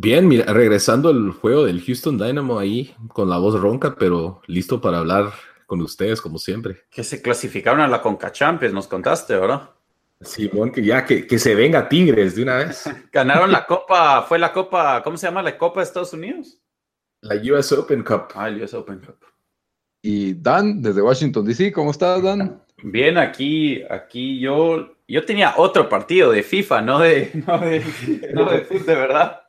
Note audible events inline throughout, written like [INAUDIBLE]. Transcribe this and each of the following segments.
Bien, mira, regresando al juego del Houston Dynamo ahí con la voz ronca, pero listo para hablar con ustedes como siempre. Que se clasificaron a la Conca Champions, nos contaste, ¿verdad? Simón, que ya que, que se venga Tigres de una vez. [LAUGHS] Ganaron la Copa, fue la Copa, ¿cómo se llama la Copa de Estados Unidos? La US Open Cup. Ah, el US Open Cup. Y Dan, desde Washington DC, ¿cómo estás, Dan? Bien, aquí, aquí yo, yo tenía otro partido de FIFA, no de, [LAUGHS] no de, no de fútbol, de verdad.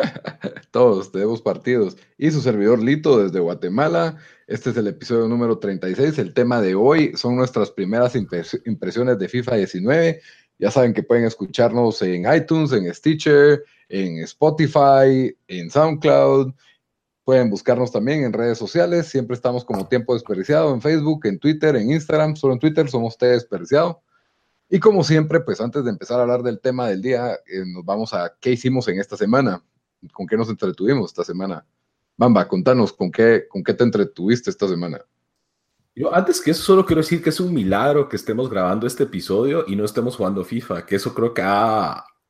[LAUGHS] Todos tenemos partidos. Y su servidor Lito desde Guatemala. Este es el episodio número 36. El tema de hoy son nuestras primeras impresiones de FIFA 19. Ya saben que pueden escucharnos en iTunes, en Stitcher, en Spotify, en SoundCloud. Pueden buscarnos también en redes sociales. Siempre estamos como Tiempo Desperdiciado en Facebook, en Twitter, en Instagram. Solo en Twitter somos T Desperdiciado. Y como siempre, pues antes de empezar a hablar del tema del día, eh, nos vamos a qué hicimos en esta semana. ¿Con qué nos entretuvimos esta semana? Bamba, contanos, ¿con qué, ¿con qué te entretuviste esta semana? Yo antes que eso solo quiero decir que es un milagro que estemos grabando este episodio y no estemos jugando FIFA, que eso creo que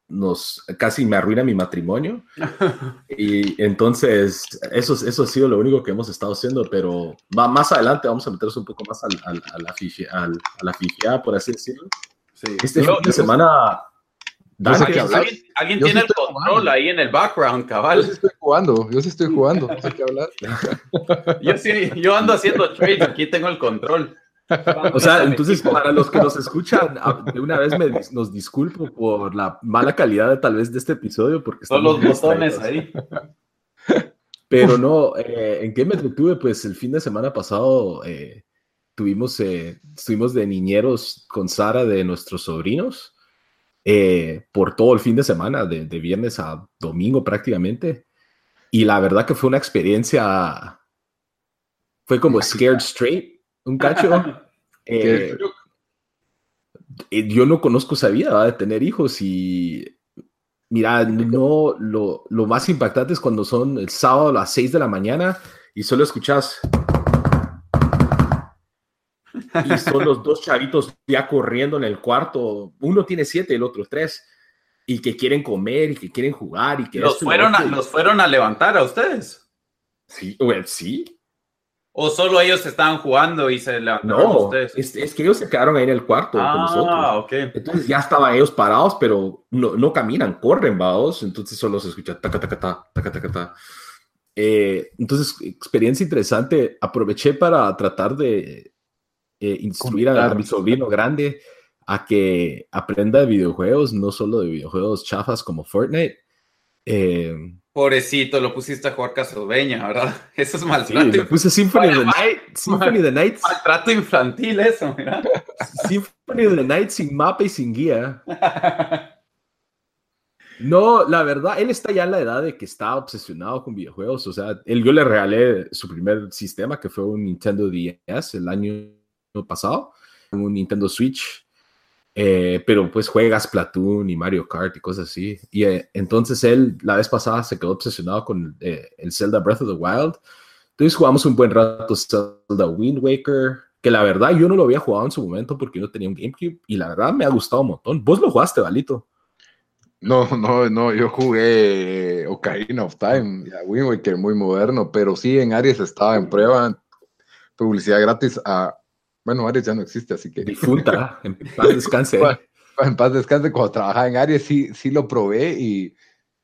nos casi me arruina mi matrimonio. [LAUGHS] y entonces eso, eso ha sido lo único que hemos estado haciendo, pero más adelante vamos a meternos un poco más al, a la FIFA, a la FIFA, por así decirlo. Sí. Este fin de semana ¿Alguien, tiene el control ahí en el background, cabal. Yo sí estoy jugando, yo sí estoy jugando, no sé qué hablar. [LAUGHS] yo, sí, yo ando haciendo trades, aquí tengo el control. O sea, entonces para los que nos escuchan, de una vez me, nos disculpo por la mala calidad de, tal vez de este episodio, porque son los botones ahí. [LAUGHS] Pero no, eh, ¿en qué me entretuve? Pues el fin de semana pasado eh, tuvimos, eh, estuvimos de niñeros con Sara de nuestros sobrinos eh, por todo el fin de semana, de, viernes a domingo prácticamente. Y la verdad que fue una experiencia, fue como scared straight, un cacho. [LAUGHS] Eh, eh, yo no conozco esa vida de tener hijos y mira, no, lo, lo, más impactante es cuando son el sábado a las 6 de la mañana y solo escuchas y son los dos chavitos ya corriendo en el cuarto. Uno tiene siete, el otro tres. Y que quieren comer y que quieren jugar. y que ¿Los, fueron, a, ¿los fueron a levantar a ustedes? Sí, sí. ¿O solo ellos estaban jugando y se levantaron no, ustedes? Es, es, que ellos se quedaron ahí en el cuarto con nosotros. Ah, ok. Entonces ya estaban ellos parados, pero no, no caminan, corren, vaos. Entonces solo se escucha taca, taca, taca, taca, taca, taca. Eh, entonces, experiencia interesante. Aproveché para tratar de eh, instruir a, mi sobrino grande a que aprenda de videojuegos, no solo de videojuegos chafas como Fortnite. Eh, Pobrecito, lo pusiste a jugar Castlevania, ¿verdad? [LAUGHS] Eso es maltrato. Sí, puse Symphony of the Night. Symphony of the Night. Maltrato infantil eso, mira. [LAUGHS] Symphony of the Night sin mapa y sin guía. [LAUGHS] No, la verdad, él está ya en la edad de que está obsesionado con videojuegos. O sea, él, yo le regalé su primer sistema, que fue un Nintendo DS el año pasado, un Nintendo Switch, eh, pero pues juegas Platoon y Mario Kart y cosas así. Y eh, entonces él la vez pasada se quedó obsesionado con eh, el Zelda Breath of the Wild. Entonces jugamos un buen rato Zelda Wind Waker, que la verdad yo no lo había jugado en su momento porque no tenía un GameCube y la verdad me ha gustado un montón. ¿Vos lo jugaste, Valito? No, no, no, yo jugué Ocarina of Time, Wind Waker muy moderno, pero sí en Aries estaba en prueba, publicidad gratis a Bueno, Aries ya no existe, así que. Difunta, [LAUGHS] en paz descanse. en paz descanse, cuando trabajaba en Aries sí, sí lo probé y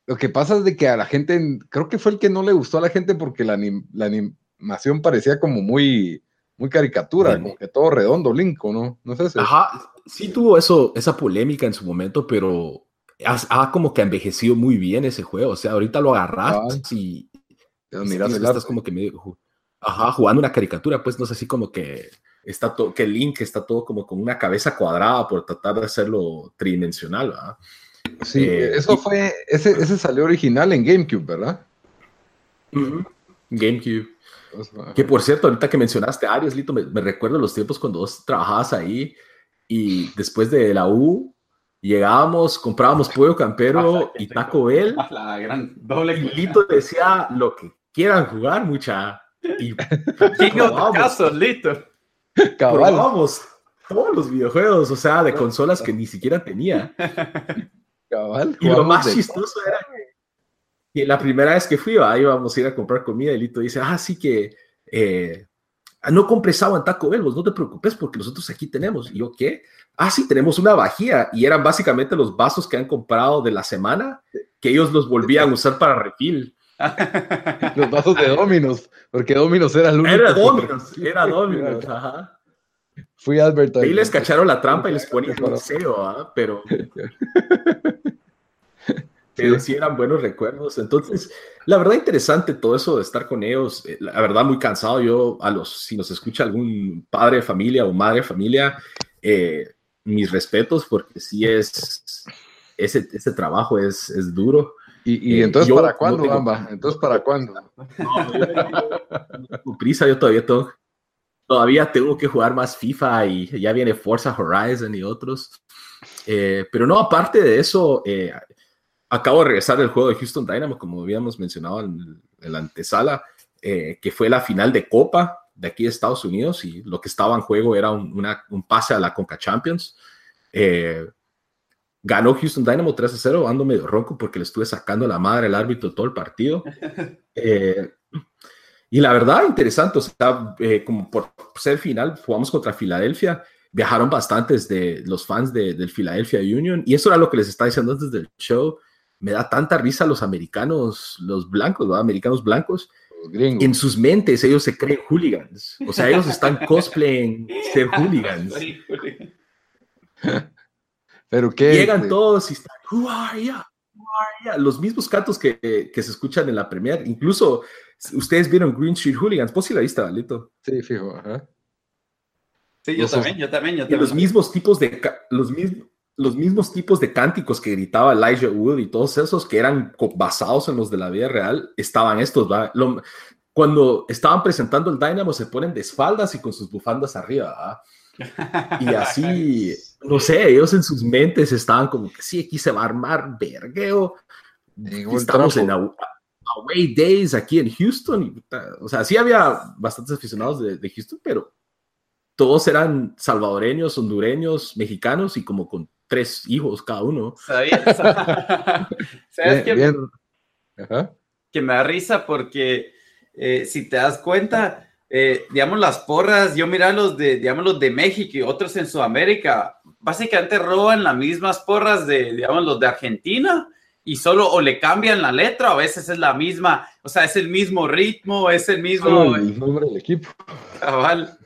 lo que pasa es de que a la gente, creo que fue el que no le gustó a la gente porque la, animación parecía como muy, muy caricatura, como que todo redondo, Linko, ¿no? No sé si... Ajá, sí tuvo eso, esa polémica en su momento, pero ha, como que envejecido muy bien ese juego. O sea, ahorita lo agarras y, miras estás como que medio, ajá, jugando una caricatura, pues no sé, así como que está todo, que Link está todo como con una cabeza cuadrada por tratar de hacerlo tridimensional, ¿verdad? Sí, eh, eso fue, ese, ese salió original en GameCube, ¿verdad? GameCube. Que por cierto, ahorita que mencionaste Aries, Lito, me, recuerdo los tiempos cuando vos trabajabas ahí y después de la U llegábamos, comprábamos pollo campero y Taco Bell. La gran doble. Y Lito decía lo que quieran jugar, mucha. Y [LAUGHS] caso, Lito. [LAUGHS] Probábamos todos los videojuegos, o sea, de consolas que ni siquiera tenía. y lo más chistoso era que la primera vez que fui, ahí íbamos a ir a comprar comida y Lito dice, ah, sí que eh, no compres agua en Taco Bell, no te preocupes porque nosotros aquí tenemos. Y yo, ¿qué? Ah, sí, tenemos una vajilla y eran básicamente los vasos que han comprado de la semana que ellos los volvían a usar para refil. [LAUGHS] los vasos de Dominos, porque Dominos era el único. Era Dominos, era Dominos, ajá. Fui Alberto. Ahí les cacharon la trampa y les ponían [LAUGHS] deseo, ¿ah? pero. [LAUGHS] pero sí eran buenos recuerdos. Entonces, la verdad, interesante todo eso de estar con ellos. Eh, la verdad, muy cansado. Yo, a los, si nos escucha algún padre de familia o madre de familia, eh, mis respetos, porque sí es. Ese, ese trabajo es, es duro. ¿Y, y eh, entonces para cuándo, Bamba? Entonces para [LAUGHS] cuándo? No, yo, prisa, yo todavía tengo, todavía tengo que jugar más FIFA y ya viene Forza Horizon y otros. Eh, pero no, aparte de eso, eh, acabo de regresar del juego de Houston Dynamo, como habíamos mencionado en, la antesala, que fue la final de Copa de aquí de Estados Unidos y lo que estaba en juego era un, un pase a la Conca Champions. Ganó Houston Dynamo 3 a 0, ando medio ronco porque le estuve sacando la madre al árbitro todo el partido. [LAUGHS] Eh, y la verdad, interesante, o sea, eh, como por ser final, jugamos contra Filadelfia, viajaron bastantes de los fans de, del Philadelphia Union, y eso era lo que les estaba diciendo antes del show. Me da tanta risa los americanos, los blancos, ¿verdad? Americanos blancos. En sus mentes ellos se creen hooligans. O sea, ellos están cosplaying ser hooligans. [LAUGHS] ¿Pero qué? Llegan este? todos y están, Who are you? Los mismos cantos que, que, se escuchan en la premier. Incluso ustedes vieron Green Street Hooligans. ¿Vos sí la viste, Valito? Sí, fijo. Ajá. Sí, yo también, yo también, yo también. Los mismos tipos de los mismos los mismos tipos de cánticos que gritaba Elijah Wood y todos esos que eran basados en los de la vida real, estaban estos, ¿va? cuando estaban presentando el Dynamo se ponen de espaldas y con sus bufandas arriba, ¿va? Y [LAUGHS] así, no sé, ellos en sus mentes estaban como que sí, aquí se va a armar vergueo. Estamos en Away Days aquí en Houston. o sea, sí había bastantes aficionados de, Houston, pero todos eran salvadoreños, hondureños, mexicanos y como con tres hijos cada uno. [LAUGHS] ¿Sabes, qué? Que me da risa porque eh, si te das cuenta, eh, digamos, las porras, yo mira los de, digamos, los de México y otros en Sudamérica, básicamente roban las mismas porras de, digamos, los de Argentina y solo o le cambian la letra, a veces es la misma, o sea, es el mismo ritmo, es el mismo... el nombre del equipo. Cabal.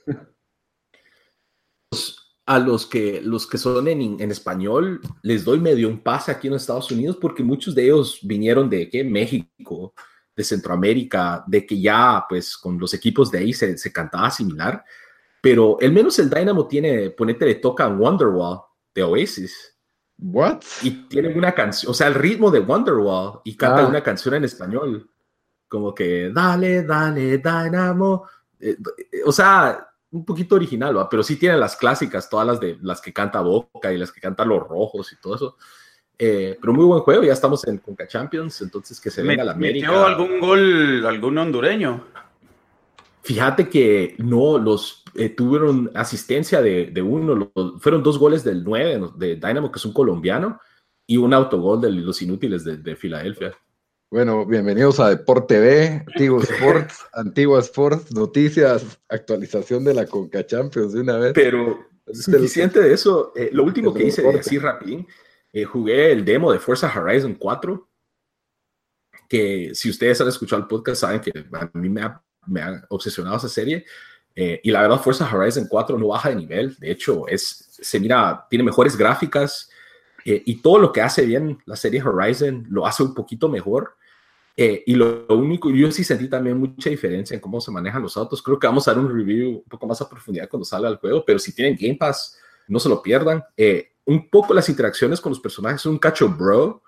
A los que, los que son en, en, español, les doy medio un pase aquí en Estados Unidos porque muchos de ellos vinieron de ¿qué? México, de Centroamérica, de que ya pues con los equipos de ahí se, se cantaba similar, pero el menos el Dynamo tiene, ponete, le toca Wonderwall de Oasis. What? Y tiene una canción, o sea, el ritmo de Wonderwall y canta ah. una canción en español, como que dale, dale, Dynamo. Eh, o sea, un poquito original, ¿va? pero sí tiene las clásicas, todas las de las que canta Boca y las que canta Los Rojos y todo eso. Eh, pero muy buen juego, ya estamos en Conca Champions, entonces que se venga la América. ¿Metió algún gol, algún hondureño? Fíjate que no, los eh, tuvieron asistencia de, de uno, fueron dos goles del 9 de Dynamo, que es un colombiano, y un autogol de los inútiles de, de Filadelfia. Bueno, bienvenidos a Deporte B, Antiguo [LAUGHS] Sports, Antigua Sports, noticias, actualización de la Conca Champions de una vez. Pero suficiente de eso. Eh, lo último que hice, así rapidín, eh, jugué el demo de Forza Horizon 4, que si ustedes han escuchado el podcast saben que a mí me ha, me ha obsesionado esa serie. Eh, y la verdad, Forza Horizon 4 no baja de nivel. De hecho, es, se mira, tiene mejores gráficas eh, y todo lo que hace bien la serie Horizon lo hace un poquito mejor. Eh, y lo, único, yo sí sentí también mucha diferencia en cómo se manejan los autos. Creo que vamos a dar un review un poco más a profundidad cuando salga el juego, pero si tienen Game Pass, no se lo pierdan. Un poco las interacciones con los personajes, un cacho bro,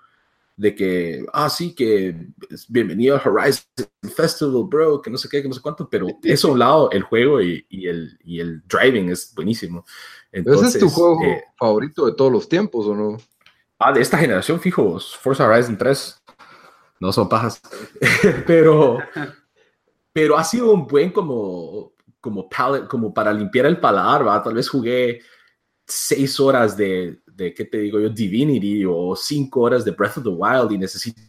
de que, ah, sí, que bienvenido a Horizon Festival, bro, que no sé qué, que no sé cuánto, pero [LAUGHS] eso a un lado, el juego y, y, el, y el driving es buenísimo. Entonces, ¿Ese es tu juego eh, favorito de todos los tiempos o no? Ah, de esta generación, fijo, Forza Horizon 3. No son pajas. [LAUGHS] pero, pero ha sido un buen como, como, como para limpiar el paladar, ¿va? Tal vez jugué seis horas de, de, ¿qué te digo yo? Divinity o cinco horas de Breath of the Wild y necesito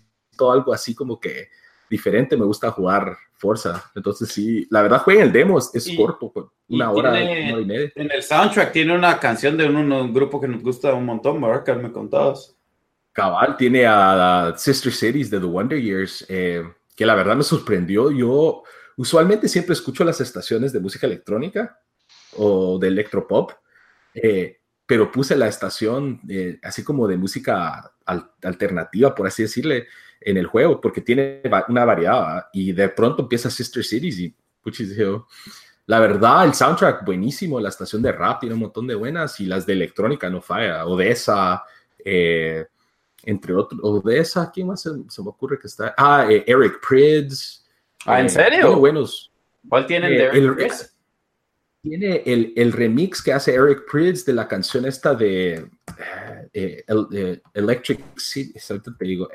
algo así como que diferente. Me gusta jugar Forza. Entonces, sí, la verdad, jueguen el demo, es, corto, pues, una hora, una hora y media. En el soundtrack tiene una canción de un, grupo que nos gusta un montón, Mark, me contabas. Cabal, tiene a, Sister Cities de The Wonder Years, eh, que la verdad me sorprendió. Yo usualmente siempre escucho las estaciones de música electrónica o de electropop. Eh, pero puse la estación eh, así como de música alternativa, por así decirle, en el juego, porque tiene una variedad, y de pronto empieza Sister Cities y puchis, la verdad, el soundtrack buenísimo, la estación de rap tiene un montón de buenas, y las de electrónica no falla, Odessa, eh, entre otros, Odessa, ¿quién más se, me ocurre que está? Ah, eh, Eric Prydz. Ah, ¿en serio? buenos. ¿Cuál tienen de Eric Prydz? Tiene el, el, remix que hace Eric Prydz de la canción esta de eh, el, Electric City, te digo,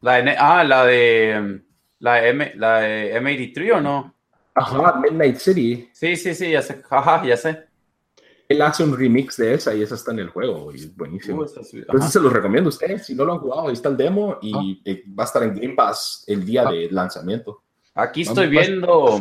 La ah, la de la, M, la de M83 o no? Ajá, Midnight City. Sí, sí, sí, ya sé. Ajá, ya sé. Él hace un remix de esa y esa está en el juego y es buenísimo. Uh, Entonces se los recomiendo a ustedes. Si no lo han jugado, ahí está el demo y ah. eh, va a estar en Game Pass el día ah. de lanzamiento. Aquí estoy viendo.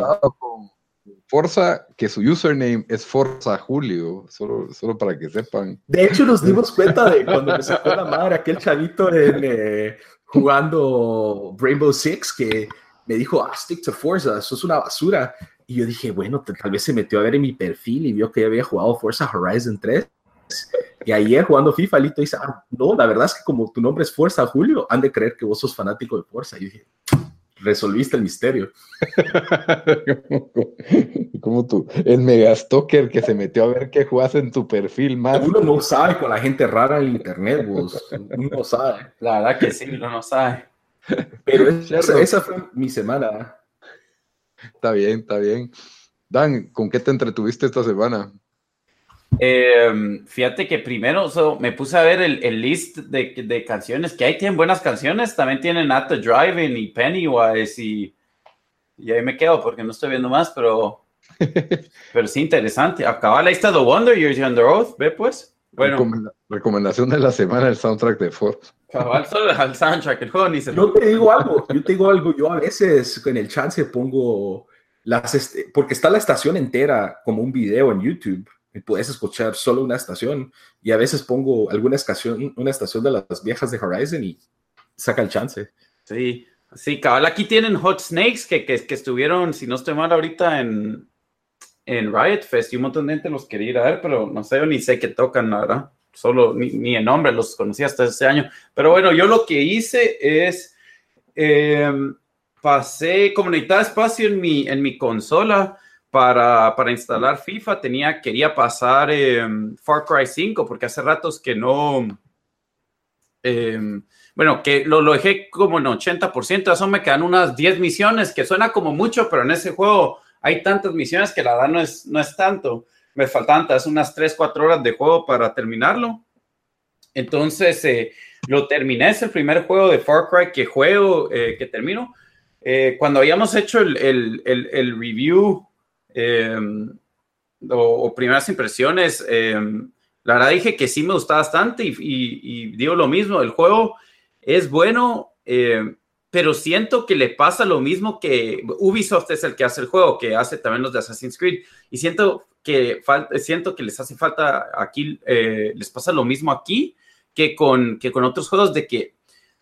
Forza, que su username es Forza Julio, solo, solo para que sepan. De hecho, nos dimos cuenta de cuando me sacó la madre aquel chavito en, eh, jugando Rainbow Six que me dijo, ah, stick to Forza, eso es una basura. Y yo dije, bueno, tal vez se metió a ver en mi perfil y vio que había jugado Forza Horizon 3. Y ayer jugando FIFA, Lito dice, ah, no, la verdad es que como tu nombre es Forza Julio, han de creer que vos sos fanático de Forza. Y dije, resolviste el misterio. [LAUGHS] como tú, el megastalker que se metió a ver qué jugas en tu perfil más. Uno no sabe con la gente rara en internet, vos. Uno no sabe. La verdad que sí, uno no sabe. Pero esa, fue mi semana. Está bien, está bien. Dan, ¿con qué te entretuviste esta semana? Em, fíjate que primero me puse a ver el, list de, canciones que hay. Tienen buenas canciones. También tienen At the Driving y Pennywise. Y, y ahí me quedo porque no estoy viendo más, pero, [LAUGHS] pero sí interesante. Acaba la lista de Wonder Years y Under Oath. Ve pues. Bueno. recomendación de la semana: el soundtrack de Ford. Cabal, solo el soundtrack. El juego ni se. Yo te digo [LAUGHS] algo. Yo te digo algo. Yo a veces en el chance pongo las. Este, porque está la estación entera como un video en YouTube puedes escuchar solo una estación y a veces pongo alguna estación, una estación de las viejas de Horizon y saca el chance. Sí, sí, cabal, aquí tienen Hot Snakes que, que, que estuvieron, si no estoy mal ahorita en, en Riot Fest y un montón de gente los quería ir a ver, pero no sé, yo ni sé qué tocan, la verdad. Solo ni, ni el nombre los conocí hasta ese año. Pero bueno, yo lo que hice es em, pasé, como necesitaba espacio en mi, en mi consola, para, para, instalar FIFA tenía, quería pasar em, Far Cry 5 porque hace ratos que no, em, bueno, que lo, lo, dejé como en 80%, eso me quedan unas 10 misiones, que suena como mucho, pero en ese juego hay tantas misiones que la verdad no es, no es tanto. Me faltan unas 3, 4 horas de juego para terminarlo. Entonces, eh, lo terminé, es el primer juego de Far Cry que juego, eh, que termino. Eh, cuando habíamos hecho el, el, el review Em, o, primeras impresiones, em, la verdad dije que sí me gustaba bastante y, digo lo mismo, el juego es bueno, eh, pero siento que le pasa lo mismo que Ubisoft es el que hace el juego, que hace también los de Assassin's Creed, y siento que, siento que les hace falta aquí, eh, les pasa lo mismo aquí que con, que con otros juegos de que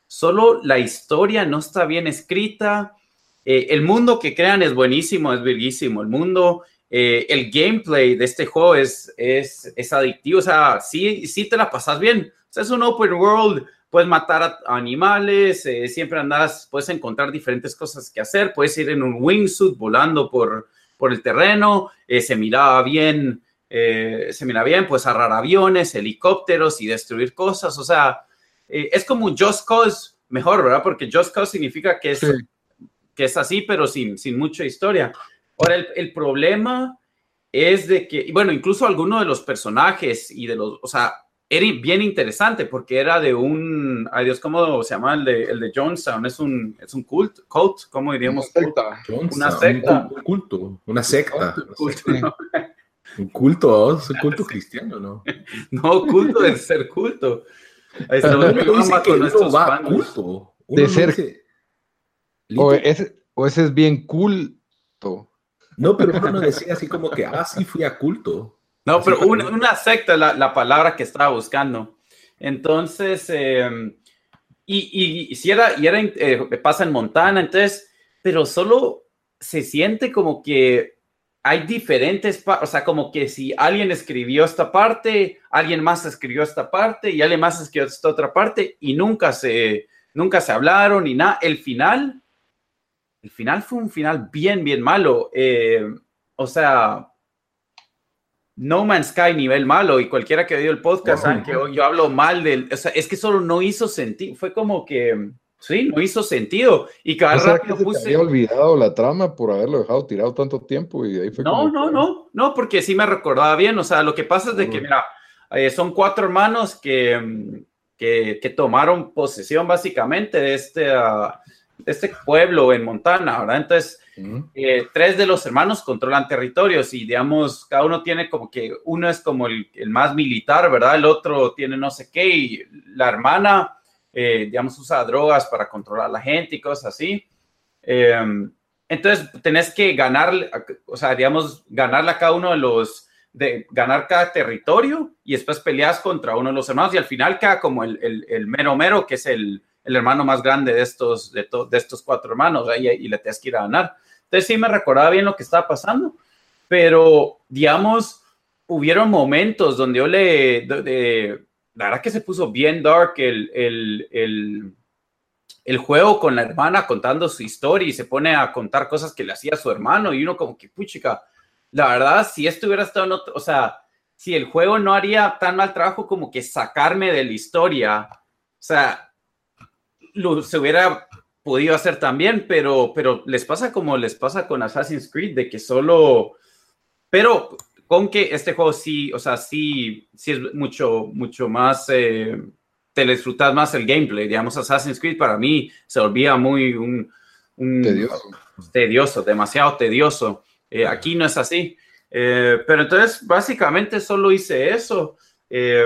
solo la historia no está bien escrita, eh, el mundo que crean es buenísimo, es bellísimo, el mundo, eh, el gameplay de este juego es, es, es, adictivo, o sea, sí, sí te la pasas bien, o sea, es un open world, puedes matar a animales, siempre andas, puedes encontrar diferentes cosas que hacer, puedes ir en un wingsuit volando por, por el terreno, eh, se miraba bien, eh, se miraba bien, pues agarrar aviones, helicópteros y destruir cosas, o sea, eh, es como un Just Cause mejor, ¿verdad? Porque Just Cause significa que es, que es así, pero sin, sin mucha historia. Ahora, el, el problema es de que, bueno, incluso algunos de los personajes y de los, o sea, era bien interesante porque era de un, ay Dios, ¿cómo se llama el de, el de Jonestown? Es un, es un cult, cult, ¿cómo diríamos? Una secta. Una secta. Un, culto, una secta. Un culto, un culto, es un culto cristiano, ¿no? [LAUGHS] No, culto de ser culto. Ahí está, dice que uno va a culto. de ser... o, ese, o ese es bien culto. No, pero uno no decía así como que, ah, sí fui a culto. No, pero una, una secta, la, la, palabra que estaba buscando. Entonces, em, y, y, si era, y era eh, pasa en Montana, entonces, pero solo se siente como que hay diferentes, o sea, como que si alguien escribió esta parte, alguien más escribió esta parte y alguien más escribió esta otra parte y nunca se, nunca se hablaron ni nada. El final, el final fue un final bien, bien malo. Eh, o sea, no Man's Sky nivel malo y cualquiera que ha oído el podcast sabe que yo hablo mal del, o sea, es que solo no hizo sentido, fue como que, sí, no hizo sentido y cada rato que puse... había olvidado la trama por haberlo dejado tirado tanto tiempo y ahí fue No, no, no, no, porque sí me recordaba bien, o sea, lo que pasa es de que, mira, eh, son cuatro hermanos que, que, que, tomaron posesión básicamente de este, uh, de este pueblo en Montana, ¿verdad? Entonces, eh, tres de los hermanos controlan territorios y, digamos, cada uno tiene como que uno es como el, más militar, ¿verdad? El otro tiene no sé qué y la hermana, eh, digamos, usa drogas para controlar a la gente y cosas así. Em, entonces, tenés que ganar, o sea, digamos, ganarle a cada uno de los, de ganar cada territorio y después peleas contra uno de los hermanos y al final queda como el, el, el mero mero, que es el, el hermano más grande de estos, de, de estos cuatro hermanos, y, y, le tienes que ir a ganar. Entonces sí me recordaba bien lo que estaba pasando, pero digamos, hubieron momentos donde yo le, de, la verdad que se puso bien dark el, el, el, el, juego con la hermana contando su historia y se pone a contar cosas que le hacía su hermano y uno como que, puchica, la verdad, si esto hubiera estado en otro, o sea, si el juego no haría tan mal trabajo como que sacarme de la historia, o sea, lo, se hubiera podido hacer también, pero, pero les pasa como les pasa con Assassin's Creed, de que solo, pero con que este juego sí, o sea, sí, sí es mucho, mucho más, eh, te disfrutas más el gameplay, digamos, Assassin's Creed para mí se volvía muy un, tedioso. tedioso, demasiado tedioso. Eh, aquí no es así. Eh, pero entonces, básicamente solo hice eso. Eh,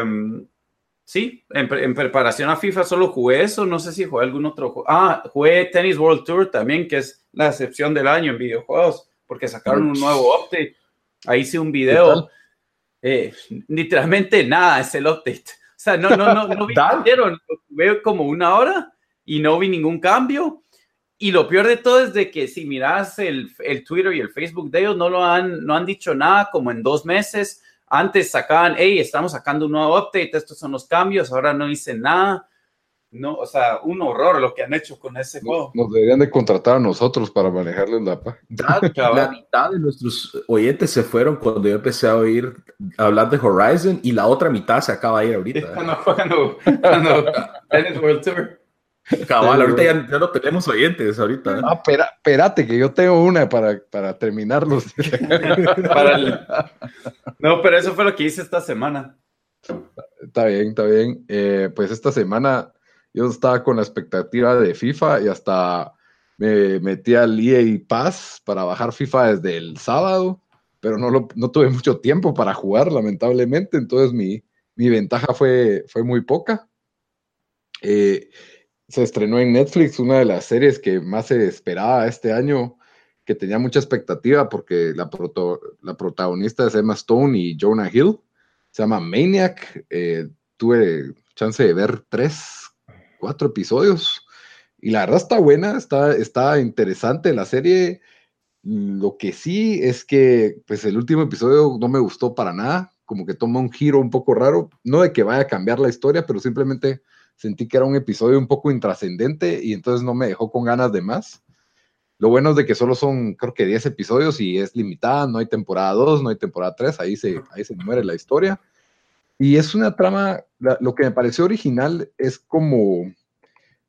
Sí, en, preparación a FIFA solo jugué eso, no sé si jugué algún otro juego. Ah, jugué Tennis World Tour también, que es la excepción del año en videojuegos, porque sacaron un nuevo update. Ahí hice un video. Eh, literalmente nada, es el update. O sea, no, no, no, no vi, [LAUGHS] jugué como una hora y no vi ningún cambio. Y lo peor de todo es de que si miras el, el Twitter y el Facebook de ellos, no lo han, no han dicho nada como en dos meses antes sacaban, hey, estamos sacando un nuevo update, estos son los cambios, ahora no hice nada. No, o sea, un horror lo que han hecho con ese juego. Nos deberían de contratar a nosotros para manejarles la La mitad de nuestros oyentes se fueron cuando yo empecé a oír hablar de Horizon y la otra mitad se acaba de ir ahorita. [LAUGHS] ¿eh? Cuando, cuando, cuando [LAUGHS] World Tour. Cabal, ahorita ya, no tenemos oyentes, ahorita. ¿eh? Ah, espérate, que yo tengo una para, para terminarlos. [LAUGHS] No, pero eso fue lo que hice esta semana. Está bien, está bien. Eh, pues esta semana yo estaba con la expectativa de FIFA y hasta me metí al EA Pass para bajar FIFA desde el sábado, pero no, lo, no tuve mucho tiempo para jugar, lamentablemente, entonces mi, mi ventaja fue, fue muy poca. Eh, se estrenó en Netflix una de las series que más se esperaba este año, que tenía mucha expectativa porque la, la protagonista es Emma Stone y Jonah Hill. Se llama Maniac. Eh, tuve chance de ver tres, cuatro episodios. Y la verdad está buena, está, está interesante la serie. Lo que sí es que, pues el último episodio no me gustó para nada, como que toma un giro un poco raro, no de que vaya a cambiar la historia, pero simplemente sentí que era un episodio un poco intrascendente y entonces no me dejó con ganas de más. Lo bueno es de que solo son, creo que 10 episodios y es limitada, no hay temporada 2, no hay temporada 3, ahí se, ahí se muere la historia. Y es una trama, lo que me pareció original es como,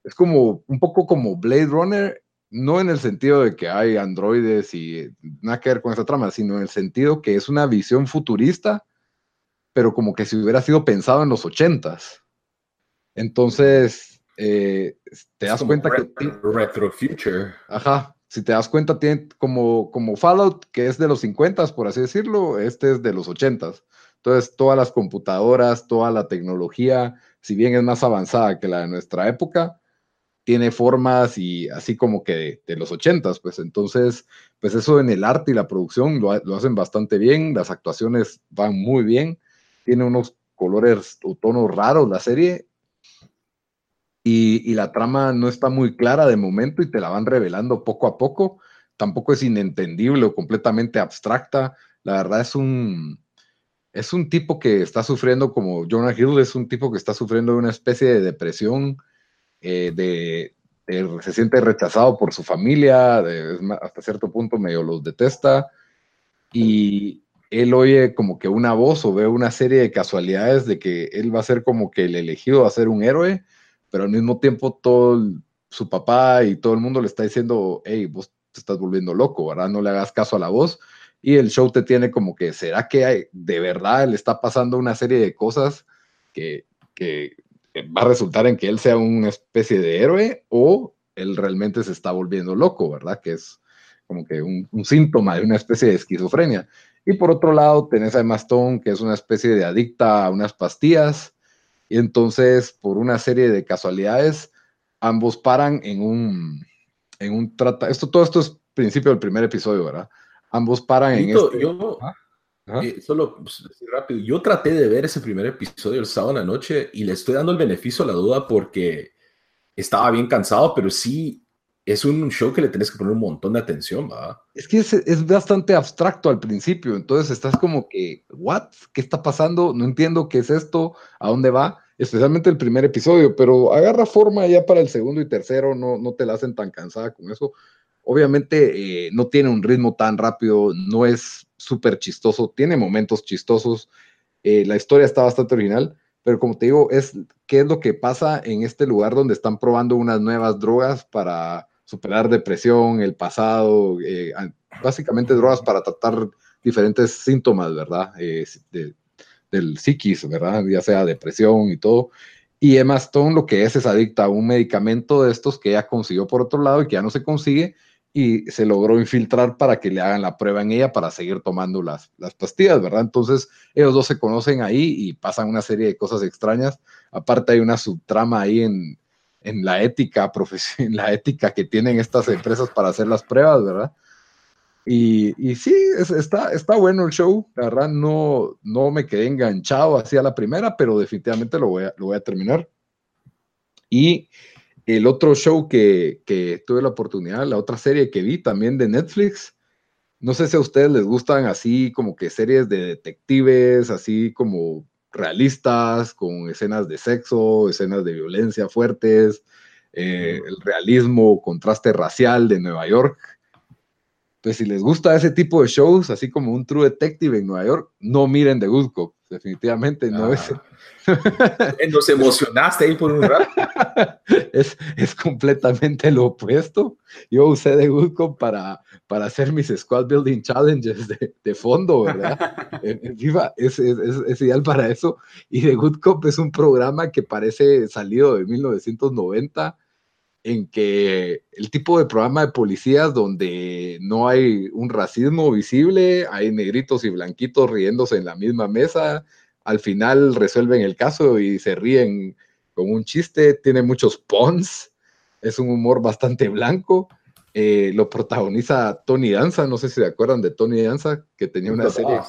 es como un poco como Blade Runner, no en el sentido de que hay androides y nada que ver con esa trama, sino en el sentido que es una visión futurista, pero como que si hubiera sido pensado en los ochentas. Entonces, eh, te das cuenta que... Retro Future. Ajá, si te das cuenta, tiene como, como Fallout, que es de los 50, por así decirlo, este es de los 80. Entonces, todas las computadoras, toda la tecnología, si bien es más avanzada que la de nuestra época, tiene formas y así como que de, los 80, pues entonces, pues eso en el arte y la producción lo, lo hacen bastante bien, las actuaciones van muy bien, tiene unos colores o tonos raros la serie y, la trama no está muy clara de momento y te la van revelando poco a poco. Tampoco es inentendible o completamente abstracta. La verdad es un, es un tipo que está sufriendo, como Jonah Hill, es un tipo que está sufriendo de una especie de depresión, eh, de, se siente rechazado por su familia, hasta cierto punto medio los detesta. Y él oye como que una voz o ve una serie de casualidades de que él va a ser como que el elegido a ser un héroe pero al mismo tiempo todo su papá y todo el mundo le está diciendo, hey, vos te estás volviendo loco, ¿verdad? No le hagas caso a la voz. Y el show te tiene como que, ¿será que hay, de verdad le está pasando una serie de cosas que, que va a resultar en que él sea una especie de héroe o él realmente se está volviendo loco, ¿verdad? Que es como que un, síntoma de una especie de esquizofrenia. Y por otro lado, tenés a Emma que es una especie de adicta a unas pastillas, y entonces, por una serie de casualidades, ambos paran en un, en un trata. Esto, todo esto es principio del primer episodio, ¿verdad? Ambos paran en este... Yo, eh, solo pues, rápido, yo traté de ver ese primer episodio el sábado en la noche y le estoy dando el beneficio a la duda porque estaba bien cansado, pero sí es un show que le tienes que poner un montón de atención, ¿va? Es que es, es, bastante abstracto al principio, entonces estás como que, ¿what? ¿Qué está pasando? No entiendo qué es esto, a dónde va, especialmente el primer episodio, pero agarra forma ya para el segundo y tercero, no, no te la hacen tan cansada con eso. Obviamente eh, no tiene un ritmo tan rápido, no es súper chistoso, tiene momentos chistosos, eh, la historia está bastante original, pero como te digo, es qué es lo que pasa en este lugar donde están probando unas nuevas drogas para superar depresión, el pasado, eh, básicamente drogas para tratar diferentes síntomas, ¿verdad? Eh, del psiquis, ¿verdad? Ya sea depresión y todo. Y Emma Stone lo que es es adicta a un medicamento de estos que ella consiguió por otro lado y que ya no se consigue y se logró infiltrar para que le hagan la prueba en ella para seguir tomando las, las pastillas, ¿verdad? Entonces ellos dos se conocen ahí y pasan una serie de cosas extrañas. Aparte hay una subtrama ahí en, en la ética, [LAUGHS] en la ética que tienen estas empresas para hacer las pruebas, ¿verdad? Y, y sí, está, está bueno el show, la verdad no, no me quedé enganchado hacia la primera, pero definitivamente lo voy a, lo voy a terminar. Y el otro show que, que tuve la oportunidad, la otra serie que vi también de Netflix, no sé si a ustedes les gustan así como que series de detectives, así como realistas, con escenas de sexo, escenas de violencia fuertes, eh, el realismo, contraste racial de Nueva York. Entonces, si les gusta ese tipo de shows, así como un True Detective en Nueva York, no miren The Good Cop. Definitivamente no es. Ah. [LAUGHS] Nos emocionaste ahí por un rato. [LAUGHS] es, es completamente lo opuesto. Yo usé The Good Cop para, para hacer mis Squad Building Challenges de, de fondo, ¿verdad? [LAUGHS] en, FIFA es, es, es, ideal para eso. Y The Good Cop es un programa que parece salido de 1990 en que el tipo de programa de policías donde no hay un racismo visible, hay negritos y blanquitos riéndose en la misma mesa, al final resuelven el caso y se ríen con un chiste, tiene muchos puns, es un humor bastante blanco. Eh, lo protagoniza Tony Danza, no sé si se acuerdan de Tony Danza, que tenía una serie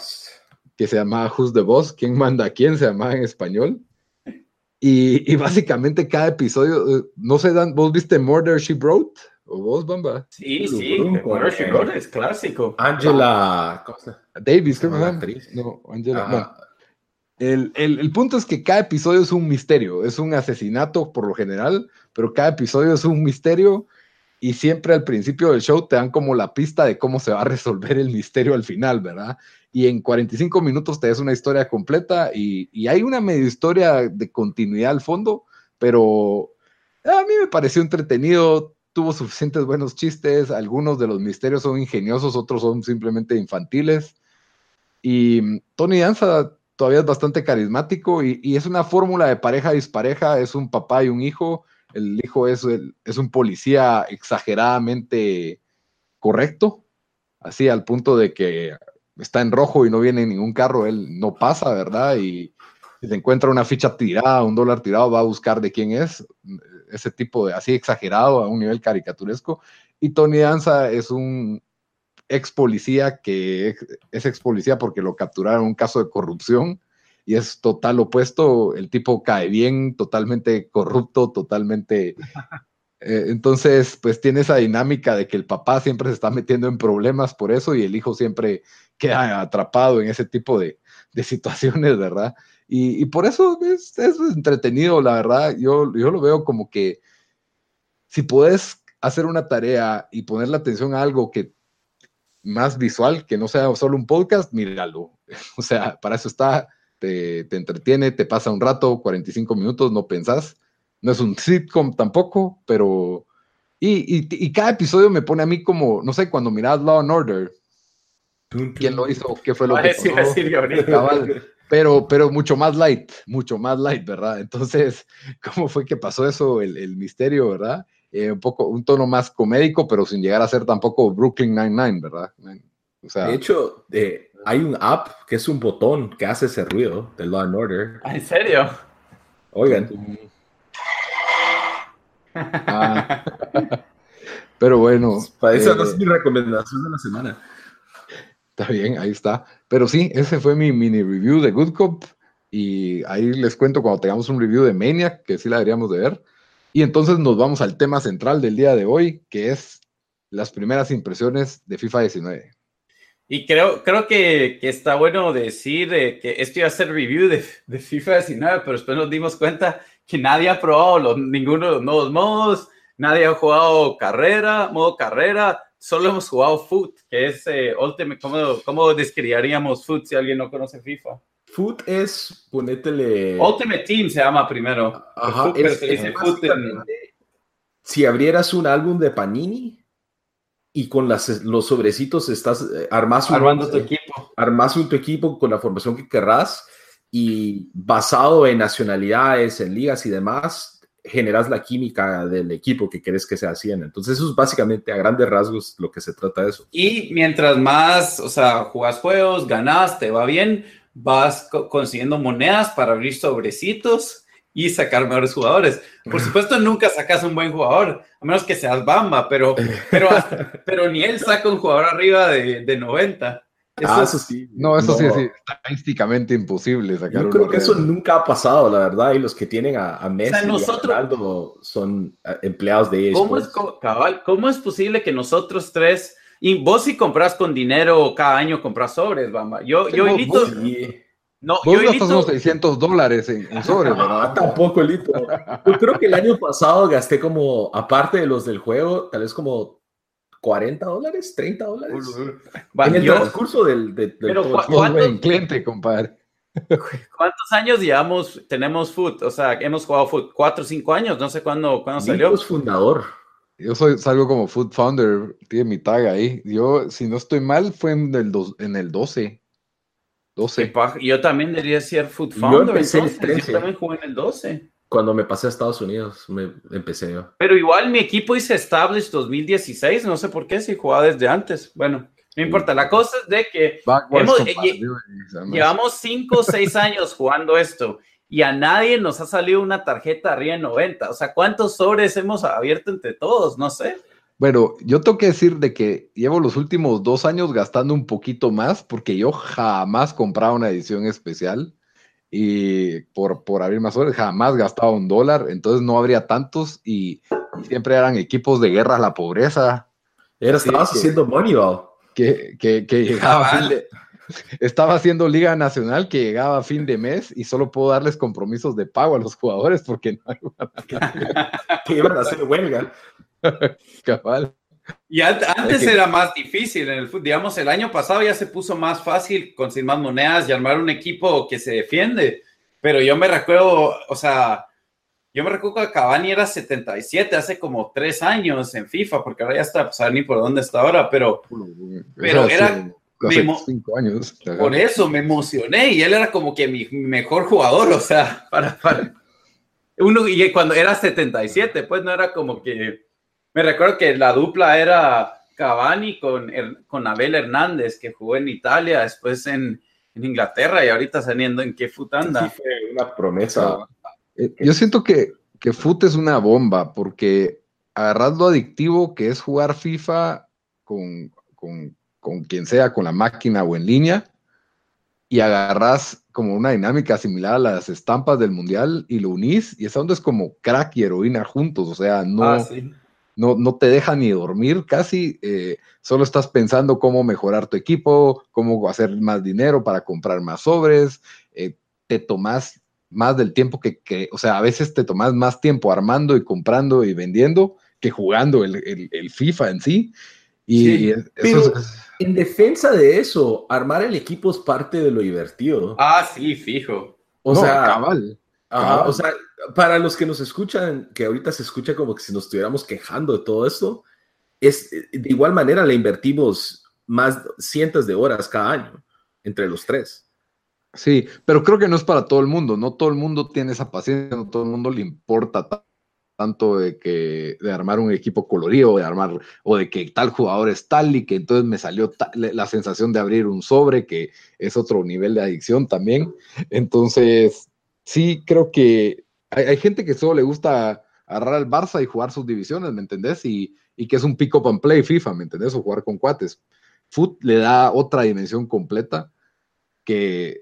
que se llamaba Who's the Boss, ¿quién manda a quién? Se llamaba en español. Y, básicamente cada episodio, eh, no sé, Dan, ¿vos viste Murder She Wrote? ¿O vos, Bamba? Sí, sí, Murder She Wrote es clásico. Angela Davis, creo que No, Angela. El, el, el, punto es que cada episodio es un misterio, es un asesinato por lo general, pero cada episodio es un misterio y siempre al principio del show te dan como la pista de cómo se va a resolver el misterio al final, ¿verdad? Y en 45 minutos te das una historia completa y, y hay una medio historia de continuidad al fondo, pero a mí me pareció entretenido, tuvo suficientes buenos chistes, algunos de los misterios son ingeniosos, otros son simplemente infantiles. Y Tony Danza todavía es bastante carismático y, y es una fórmula de pareja dispareja, es un papá y un hijo el hijo es, es un policía exageradamente correcto, así al punto de que está en rojo y no viene ningún carro, él no pasa, ¿verdad? Y si se encuentra una ficha tirada, un dólar tirado, va a buscar de quién es, ese tipo de así exagerado a un nivel caricaturesco. Y Tony Danza es un ex policía que es ex policía porque lo capturaron en un caso de corrupción y es total opuesto, el tipo cae bien, totalmente corrupto, totalmente... Eh, entonces, pues tiene esa dinámica de que el papá siempre se está metiendo en problemas por eso y el hijo siempre queda atrapado en ese tipo de, situaciones, ¿verdad? Y, por eso es, entretenido, la verdad. Yo, yo lo veo como que si puedes hacer una tarea y ponerle atención a algo que más visual, que no sea solo un podcast, míralo. [LAUGHS] O sea, para eso está te, entretiene, te pasa un rato, 45 minutos, no pensás. No es un sitcom tampoco, pero... Y, cada episodio me pone a mí como, no sé, cuando miras Law and Order, ¿quién lo hizo? ¿Qué fue lo que pasó? pero, pero mucho más light, mucho más light, ¿verdad? Entonces, [LAUGHS] ¿cómo fue que pasó eso? El, misterio, ¿verdad? Eh, un poco, un tono más comédico, pero sin llegar a ser tampoco Brooklyn Nine-Nine, ¿verdad? O sea, de hecho, eh, hay un app que es un botón que hace ese ruido de Law and Order. ¿En serio? Oigan. Ah. [LAUGHS] Pero bueno. Para esa no es eh, mi recomendación de la semana. Está bien, ahí está. Pero sí, ese fue mi mini review de Good Cop. Y ahí les cuento cuando tengamos un review de Maniac, que sí la deberíamos de ver. Y entonces nos vamos al tema central del día de hoy, que es las primeras impresiones de FIFA 19. Y creo, creo que, que está bueno decir que esto iba a ser review de, de, FIFA 19, pero después nos dimos cuenta que nadie ha probado los, ninguno de los nuevos modos, nadie ha jugado carrera, modo carrera, solo hemos jugado foot, que es eh, Ultimate, ¿cómo, ¿cómo describiríamos foot si alguien no conoce FIFA? Foot es, ponétele... Ultimate Team se llama primero. Ajá, es, Si abrieras un álbum de Panini, y con las, los sobrecitos estás eh, armas armando tu equipo. Armas un tu equipo con la formación que querrás y basado en nacionalidades, en ligas y demás, generas la química del equipo que quieres que sea 100. Entonces eso es básicamente a grandes rasgos lo que se trata de eso. Y mientras más, o sea, jugas juegos, ganas, te va bien, vas consiguiendo monedas para abrir sobrecitos y sacar mejores jugadores. Por supuesto, nunca sacas un buen jugador, a menos que seas Bamba, pero, pero, [LAUGHS] pero ni él saca un jugador arriba de, de 90. Ah, eso sí. No, eso sí es estadísticamente imposible sacar Yo creo que eso nunca ha pasado, la verdad, y los que tienen a, a Messi y a Ronaldo son empleados de ellos. ¿Cómo es, cabal, ¿Cómo es posible que nosotros tres, y vos si compras con dinero cada año, compras sobres, Bamba? Yo, yo, no, Vos yo gastas unos 600 dólares en, en sobres, ¿verdad? tampoco, Lito. Yo creo que el año pasado gasté como, aparte de los del juego, tal vez como 40 dólares, 30 dólares. en el transcurso del, pero buen cliente, compadre. [LAUGHS] ¿Cuántos años llevamos, tenemos foot? O sea, hemos jugado foot, cuatro o cinco años, no sé cuándo, cuándo salió. es fundador. Yo soy, salgo como foot founder, tiene mi tag ahí. Yo, si no estoy mal, fue en el, en el 12. 12. Yo también debería ser Food Founder. Yo empecé el 13. Yo también jugué en el 12. Cuando me pasé a Estados Unidos, me empecé yo. Pero igual mi equipo hice Established 2016, no sé por qué, si jugaba desde antes. Bueno, no importa. La cosa es de que hemos, eh, llevamos 5 o 6 [LAUGHS] años jugando esto y a nadie nos ha salido una tarjeta arriba de 90. O sea, ¿cuántos sobres hemos abierto entre todos? No sé. Bueno, yo tengo que decir de que llevo los últimos dos años gastando un poquito más porque yo jamás compraba una edición especial y por, por abrir más sobres jamás gastaba un dólar, entonces no habría tantos y, siempre eran equipos de guerra a la pobreza. Era, estabas haciendo Moneyball. Que, que, que llegaba [LAUGHS] estaba haciendo Liga Nacional que llegaba a fin de mes y solo puedo darles compromisos de pago a los jugadores porque no [LAUGHS] que iban a hacer huelga. [LAUGHS] Cabal. [LAUGHS] Y antes era más difícil en el fútbol. Digamos, el año pasado ya se puso más fácil conseguir más monedas y armar un equipo que se defiende. Pero yo me recuerdo, o sea, yo me recuerdo que Cavani era 77 hace como tres años en FIFA, porque ahora ya está, pues, ni por dónde está ahora, pero, pero era cinco años. Por eso me emocioné y él era como que mi mejor jugador, o sea, [LAUGHS] para, para uno y cuando era 77, pues no era como que me recuerdo que la dupla era Cavani con, con Abel Hernández, que jugó en Italia, después en, en Inglaterra y ahorita saliendo en qué futanda. Sí, fue una promesa. Eh, yo siento que, que Fut es una bomba porque agarras lo adictivo que es jugar FIFA con, con con quien sea, con la máquina o en línea, y agarras como una dinámica similar a las estampas del mundial y lo unís, y esa onda es como crack y heroína juntos, o sea, no, ah, no, no, te deja ni dormir casi, eh, solo estás pensando cómo mejorar tu equipo, cómo hacer más dinero para comprar más sobres, eh, te tomas más del tiempo que, que, o sea, a veces te tomas más tiempo armando y comprando y vendiendo que jugando el, el, FIFA en sí. Y eso es, en defensa de eso, armar el equipo es parte de lo divertido. Ah, sí, fijo. O sea, cabal. O sea, para los que nos escuchan, que ahorita se escucha como que si nos estuviéramos quejando de todo esto, es de igual manera le invertimos más cientos de horas cada año entre los tres. Sí, pero creo que no es para todo el mundo, no todo el mundo tiene esa paciencia, no todo el mundo le importa tanto de que de armar un equipo colorido, de armar o de que tal jugador es tal y que entonces me salió la sensación de abrir un sobre que es otro nivel de adicción también. Entonces, sí creo que hay, gente que solo le gusta agarrar al Barça y jugar sus divisiones, ¿me entendés? Y, y que es un pick up and play FIFA, ¿me entendés? O jugar con cuates. Foot le da otra dimensión completa que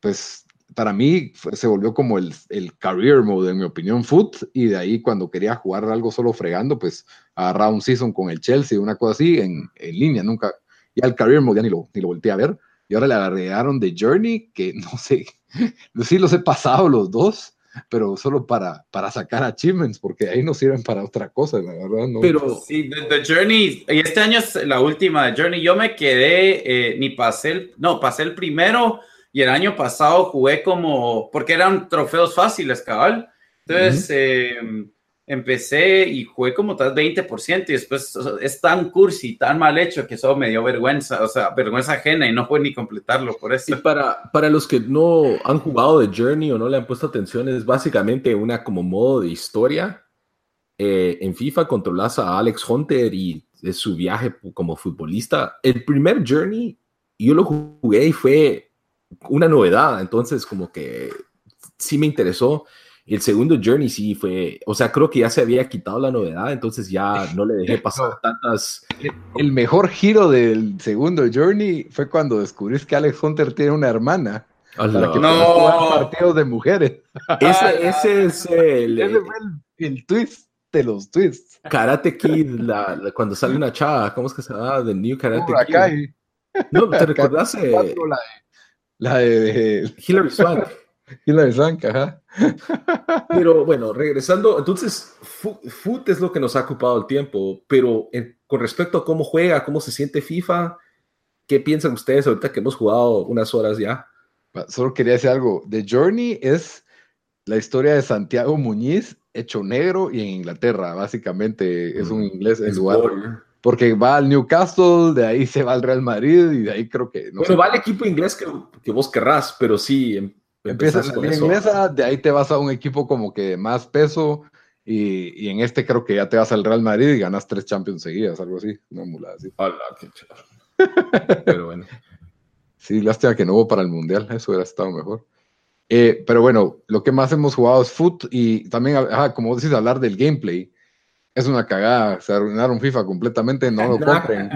pues para mí se volvió como el, career mode, en mi opinión, foot, y de ahí cuando quería jugar algo solo fregando, pues agarraba un season con el Chelsea, una cosa así, en, línea, nunca, y al career mode ya ni lo, ni lo volteé a ver, y ahora le agregaron The Journey, que [LAUGHS] no sé, [LAUGHS] sí los he pasado los dos, pero solo para, para sacar achievements, porque ahí no sirven para otra cosa, la verdad. No. Pero sí, The, Journey, y este año es la última de Journey, yo me quedé, eh, ni pasé el, no, pasé el primero, y el año pasado jugué como, porque eran trofeos fáciles, cabal. Entonces em, empecé y jugué como tal 20% y después es tan cursi, tan mal hecho que eso me dio vergüenza, o sea, vergüenza ajena y no pude ni completarlo por eso. Y para, para los que no han jugado de Journey o no le han puesto atención, es básicamente una como modo de historia. Eh, en FIFA controlas a Alex Hunter y es su viaje como futbolista. El primer Journey yo lo jugué y fue una novedad, entonces como que sí me interesó. El segundo Journey sí fue, o sea, creo que ya se había quitado la novedad, entonces ya [LAUGHS] no le dejé pasar tantas. El mejor giro del segundo Journey fue cuando descubrís que Alex Hunter tiene una hermana. Para que no. partidos de mujeres. [LAUGHS] Ese, ese es [LAUGHS] el, el, twist de los twists. Karate Kid, la, cuando sale una chava, ¿cómo es que se llama? The New Karate Kid. No, ¿te recordás? La de, Hillary Swank. [LAUGHS] Hillary Swank, ajá. [LAUGHS] Pero bueno, regresando, entonces, foot es lo que nos ha ocupado el tiempo, pero con respecto a cómo juega, cómo se siente FIFA, ¿qué piensan ustedes ahorita que hemos jugado unas horas ya? Solo quería decir algo. The Journey es la historia de Santiago Muñiz hecho negro y en Inglaterra, básicamente es un mm, inglés en lugar porque va al Newcastle, de ahí se va al Real Madrid y de ahí creo que... No bueno, va al equipo inglés que, que, vos querrás, pero sí... Em, empiezas con la inglesa, de ahí te vas a un equipo como que más peso y, y, en este creo que ya te vas al Real Madrid y ganas tres Champions seguidas, algo así, una mulada así. Hola, qué [LAUGHS] pero bueno. Sí, lástima que no hubo para el Mundial, eso hubiera estado mejor. Eh, pero bueno, lo que más hemos jugado es Foot y también, como decís, hablar del gameplay. Es una cagada, se arruinaron FIFA completamente, no lo compren.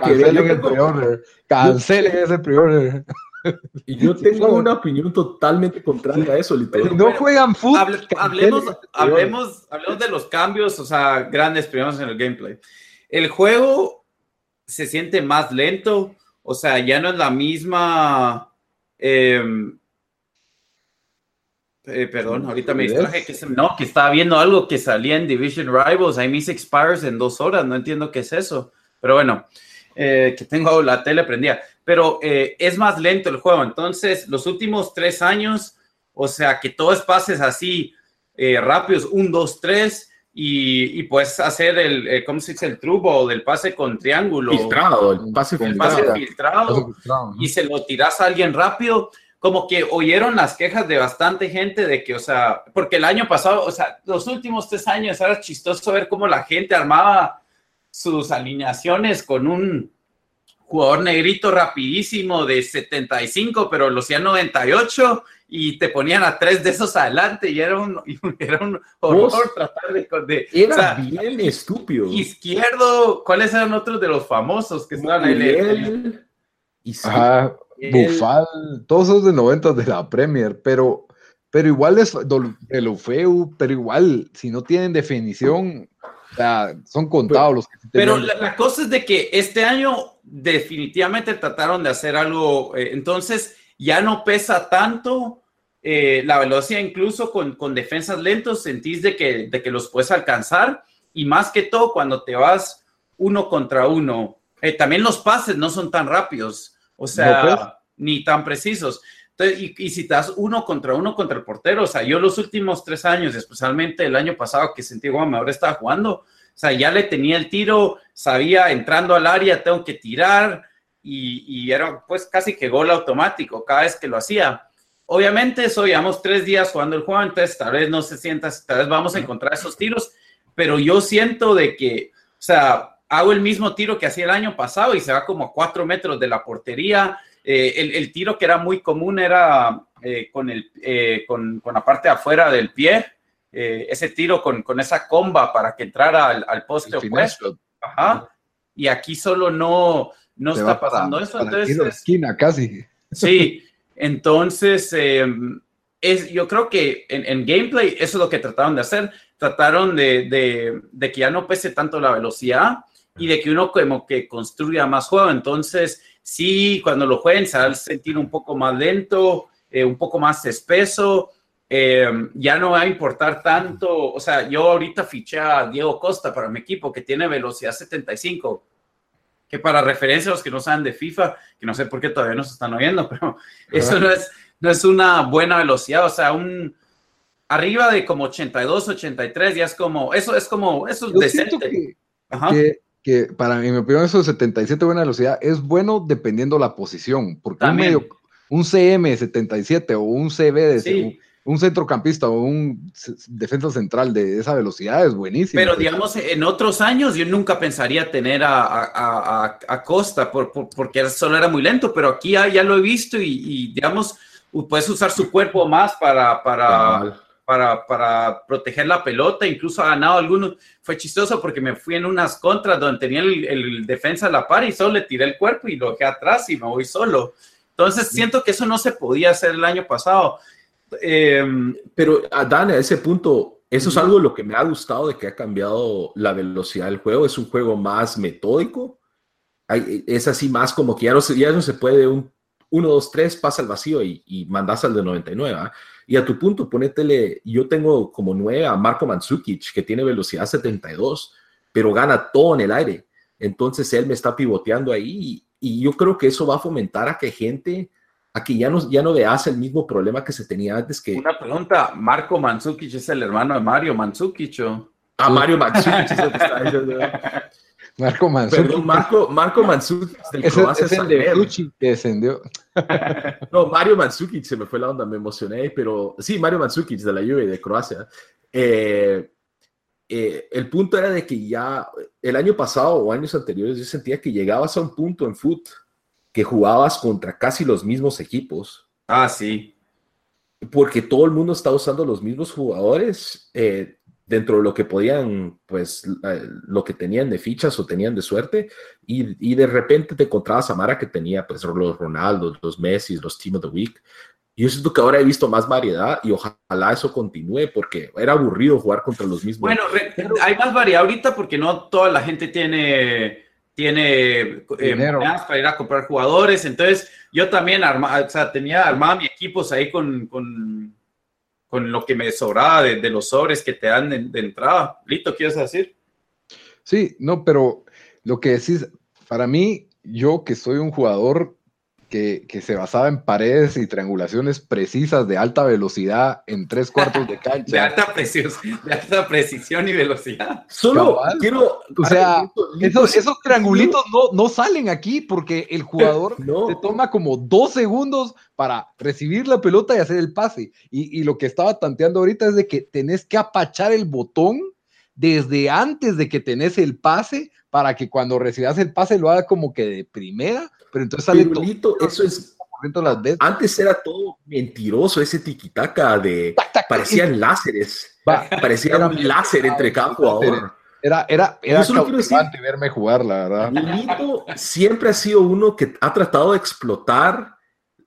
cancelen el pre-order, cancelen ese pre-order. [LAUGHS] Y yo tengo una opinión totalmente contraria a eso, literalmente. No juegan fútbol. hablemos, hablemos, hablemos de los cambios, o sea, grandes primeros en el gameplay. El juego se siente más lento, o sea, ya no es la misma. Em, eh, perdón, ahorita me distraje que no, que estaba viendo algo que salía en Division Rivals. I miss expires en dos horas. No entiendo qué es eso. Pero bueno, eh, que tengo la tele prendida. Pero eh, es más lento el juego. Entonces, los últimos tres años, o sea, que todos pases así rápidos, un, dos, tres, y, y, puedes hacer el, ¿cómo se dice? El true ball, el pase con triángulo. Filtrado, el pase, filtrado. Y se lo tiras a alguien rápido como que oyeron las quejas de bastante gente de que, o sea, porque el año pasado, o sea, los últimos tres años era chistoso ver cómo la gente armaba sus alineaciones con un jugador negrito rapidísimo de 75, pero lo hacían 98 y te ponían a tres de esos adelante y era un, [LAUGHS] era un horror tratar de... de era bien estúpido. Izquierdo, ¿cuáles eran otros de los famosos que estaban ahí? Ajá, Bufal, todos esos de 90 de la Premier, pero, pero igual es el Ufeu, pero igual, si no tienen definición, son contados los que Pero la, cosa es de que este año definitivamente trataron de hacer algo, eh, entonces ya no pesa tanto eh, la velocidad, incluso con, con, defensas lentos, sentís de que, de que los puedes alcanzar y más que todo cuando te vas uno contra uno. Eh, también los pases no son tan rápidos. O sea, pues. ni tan precisos. Entonces, y, si estás uno contra uno contra el portero, o sea, yo los últimos tres años, especialmente el año pasado que sentí, como ahora estaba jugando, o sea, ya le tenía el tiro, sabía entrando al área, tengo que tirar, y, era pues casi que gol automático cada vez que lo hacía. Obviamente, eso llevamos tres días jugando el juego, entonces tal vez no se sienta, tal vez vamos a encontrar esos tiros, pero yo siento de que, o sea, hago el mismo tiro que hacía el año pasado y se va como a cuatro metros de la portería. Eh, el, tiro que era muy común era eh, con, el, eh, con, con, la parte de afuera del pie, ese tiro con, con, esa comba para que entrara al, poste opuesto. Ajá. Y aquí solo no, no está pasando eso. entonces, esquina casi. Sí, entonces es, yo creo que en, en, gameplay eso es lo que trataron de hacer. Trataron de, de, de que ya no pese tanto la velocidad y de que uno como que construya más juego. Entonces, sí, cuando lo jueguen se va a sentir un poco más lento, eh, un poco más espeso. Eh, ya no va a importar tanto. O sea, yo ahorita fiché a Diego Costa para mi equipo que tiene velocidad 75. Que para referencia a los que no saben de FIFA, que no sé por qué todavía no se están oyendo, [LAUGHS] pero eso no es, no es una buena velocidad. O sea, un arriba de como 82, 83, ya es como, eso es como, eso es decente. Ajá que para mi opinión eso de 77 buena velocidad es bueno dependiendo la posición, porque un, medio, un CM 77 o un CB de un, centrocampista o un defensa central de esa velocidad es buenísimo. Pero digamos, en otros años yo nunca pensaría tener a, a, Costa por, porque solo era muy lento, pero aquí ya, ya lo he visto y, digamos, puedes usar su cuerpo más para, para, para, para, proteger la pelota, incluso ha ganado algunos. Fue chistoso porque me fui en unas contras donde tenía el, defensa a la par y solo le tiré el cuerpo y lo dejé atrás y me voy solo. Entonces siento que eso no se podía hacer el año pasado. Em, pero ah, Dan, a ese punto, eso es algo de lo que me ha gustado de que ha cambiado la velocidad del juego. Es un juego más metódico. es así más como que ya no se, ya no se puede un 1, 2, 3, pasa al vacío y, y mandas al de 99. ¿ah? Y a tu punto, ponétele, yo tengo como 9 a Marco Mandzukic, que tiene velocidad 72, pero gana todo en el aire. Entonces él me está pivoteando ahí y, yo creo que eso va a fomentar a que gente, a que ya no, ya no veas el mismo problema que se tenía antes que... Una pregunta, ¿Marco Mandzukic es el hermano de Mario Mandzukic o...? Ah, Mario Mandzukic es el que está [LAUGHS] Marco Mandzukic. Perdón, Marco, Marco Mandzukic del Croacia. Es el de que descendió. [LAUGHS] no, Mario Mandzukic se me fue la onda, me emocioné, pero sí, Mario Mandzukic de la Juve de Croacia. Eh, eh, el punto era de que ya el año pasado o años anteriores yo sentía que llegabas a un punto en foot que jugabas contra casi los mismos equipos. Ah, sí. porque todo el mundo está usando los mismos jugadores eh, dentro de lo que podían, pues, lo que tenían de fichas o tenían de suerte, y, y, de repente te encontrabas a Mara que tenía, pues, los Ronaldo, los Messi, los Team of the Week. Yo siento que ahora he visto más variedad y ojalá eso continúe porque era aburrido jugar contra los mismos. Bueno, hay más variedad ahorita porque no toda la gente tiene tiene eh, para ir a comprar jugadores. Entonces, yo también arma, o sea, tenía armado mi equipos ahí con, con, con lo que me sobraba de, de, los sobres que te dan de, de entrada. Lito, ¿quieres decir? Sí, no, pero lo que decís, para mí, yo que soy un jugador que, se basaba en paredes y triangulaciones precisas de alta velocidad en tres cuartos de [LAUGHS] cancha. de, alta precisión, de alta precisión y velocidad. Solo quiero. O sea, esos, esos triangulitos no, no salen aquí porque el jugador [LAUGHS] se toma como dos segundos para recibir la pelota y hacer el pase. Y, y lo que estaba tanteando ahorita es de que tenés que apachar el botón desde antes de que tenés el pase para que cuando recibas el pase lo haga como que de primera pero entonces sale eso es las veces. Antes era todo mentiroso ese tiquitaca de parecían láseres. parecía un láser entre cada jugador. Era, era, era cautivante verme jugar, la verdad. Lito siempre ha sido uno que ha tratado de explotar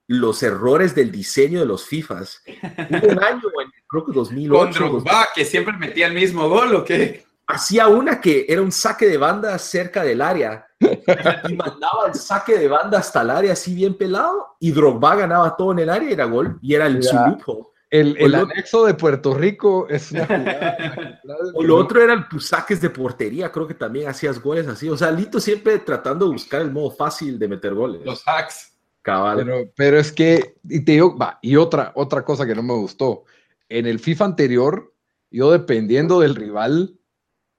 los errores del diseño de los FIFAs. Hubo un año, creo que 2008. Con que siempre metía el mismo gol, ¿o qué? Hacía una que era un saque de banda cerca del área y mandaba el saque de banda hasta el área así bien pelado y Drogba ganaba todo en el área y era gol y era el lujo. El, el anexo de Puerto Rico es una [LAUGHS] O lo otro era el saques de portería, creo que también hacías goles así. O sea, Lito siempre tratando de buscar el modo fácil de meter goles. Los hacks. Cabal. Pero, pero es que, y te digo, va, y otra, otra cosa que no me gustó. En el FIFA anterior, yo dependiendo del rival,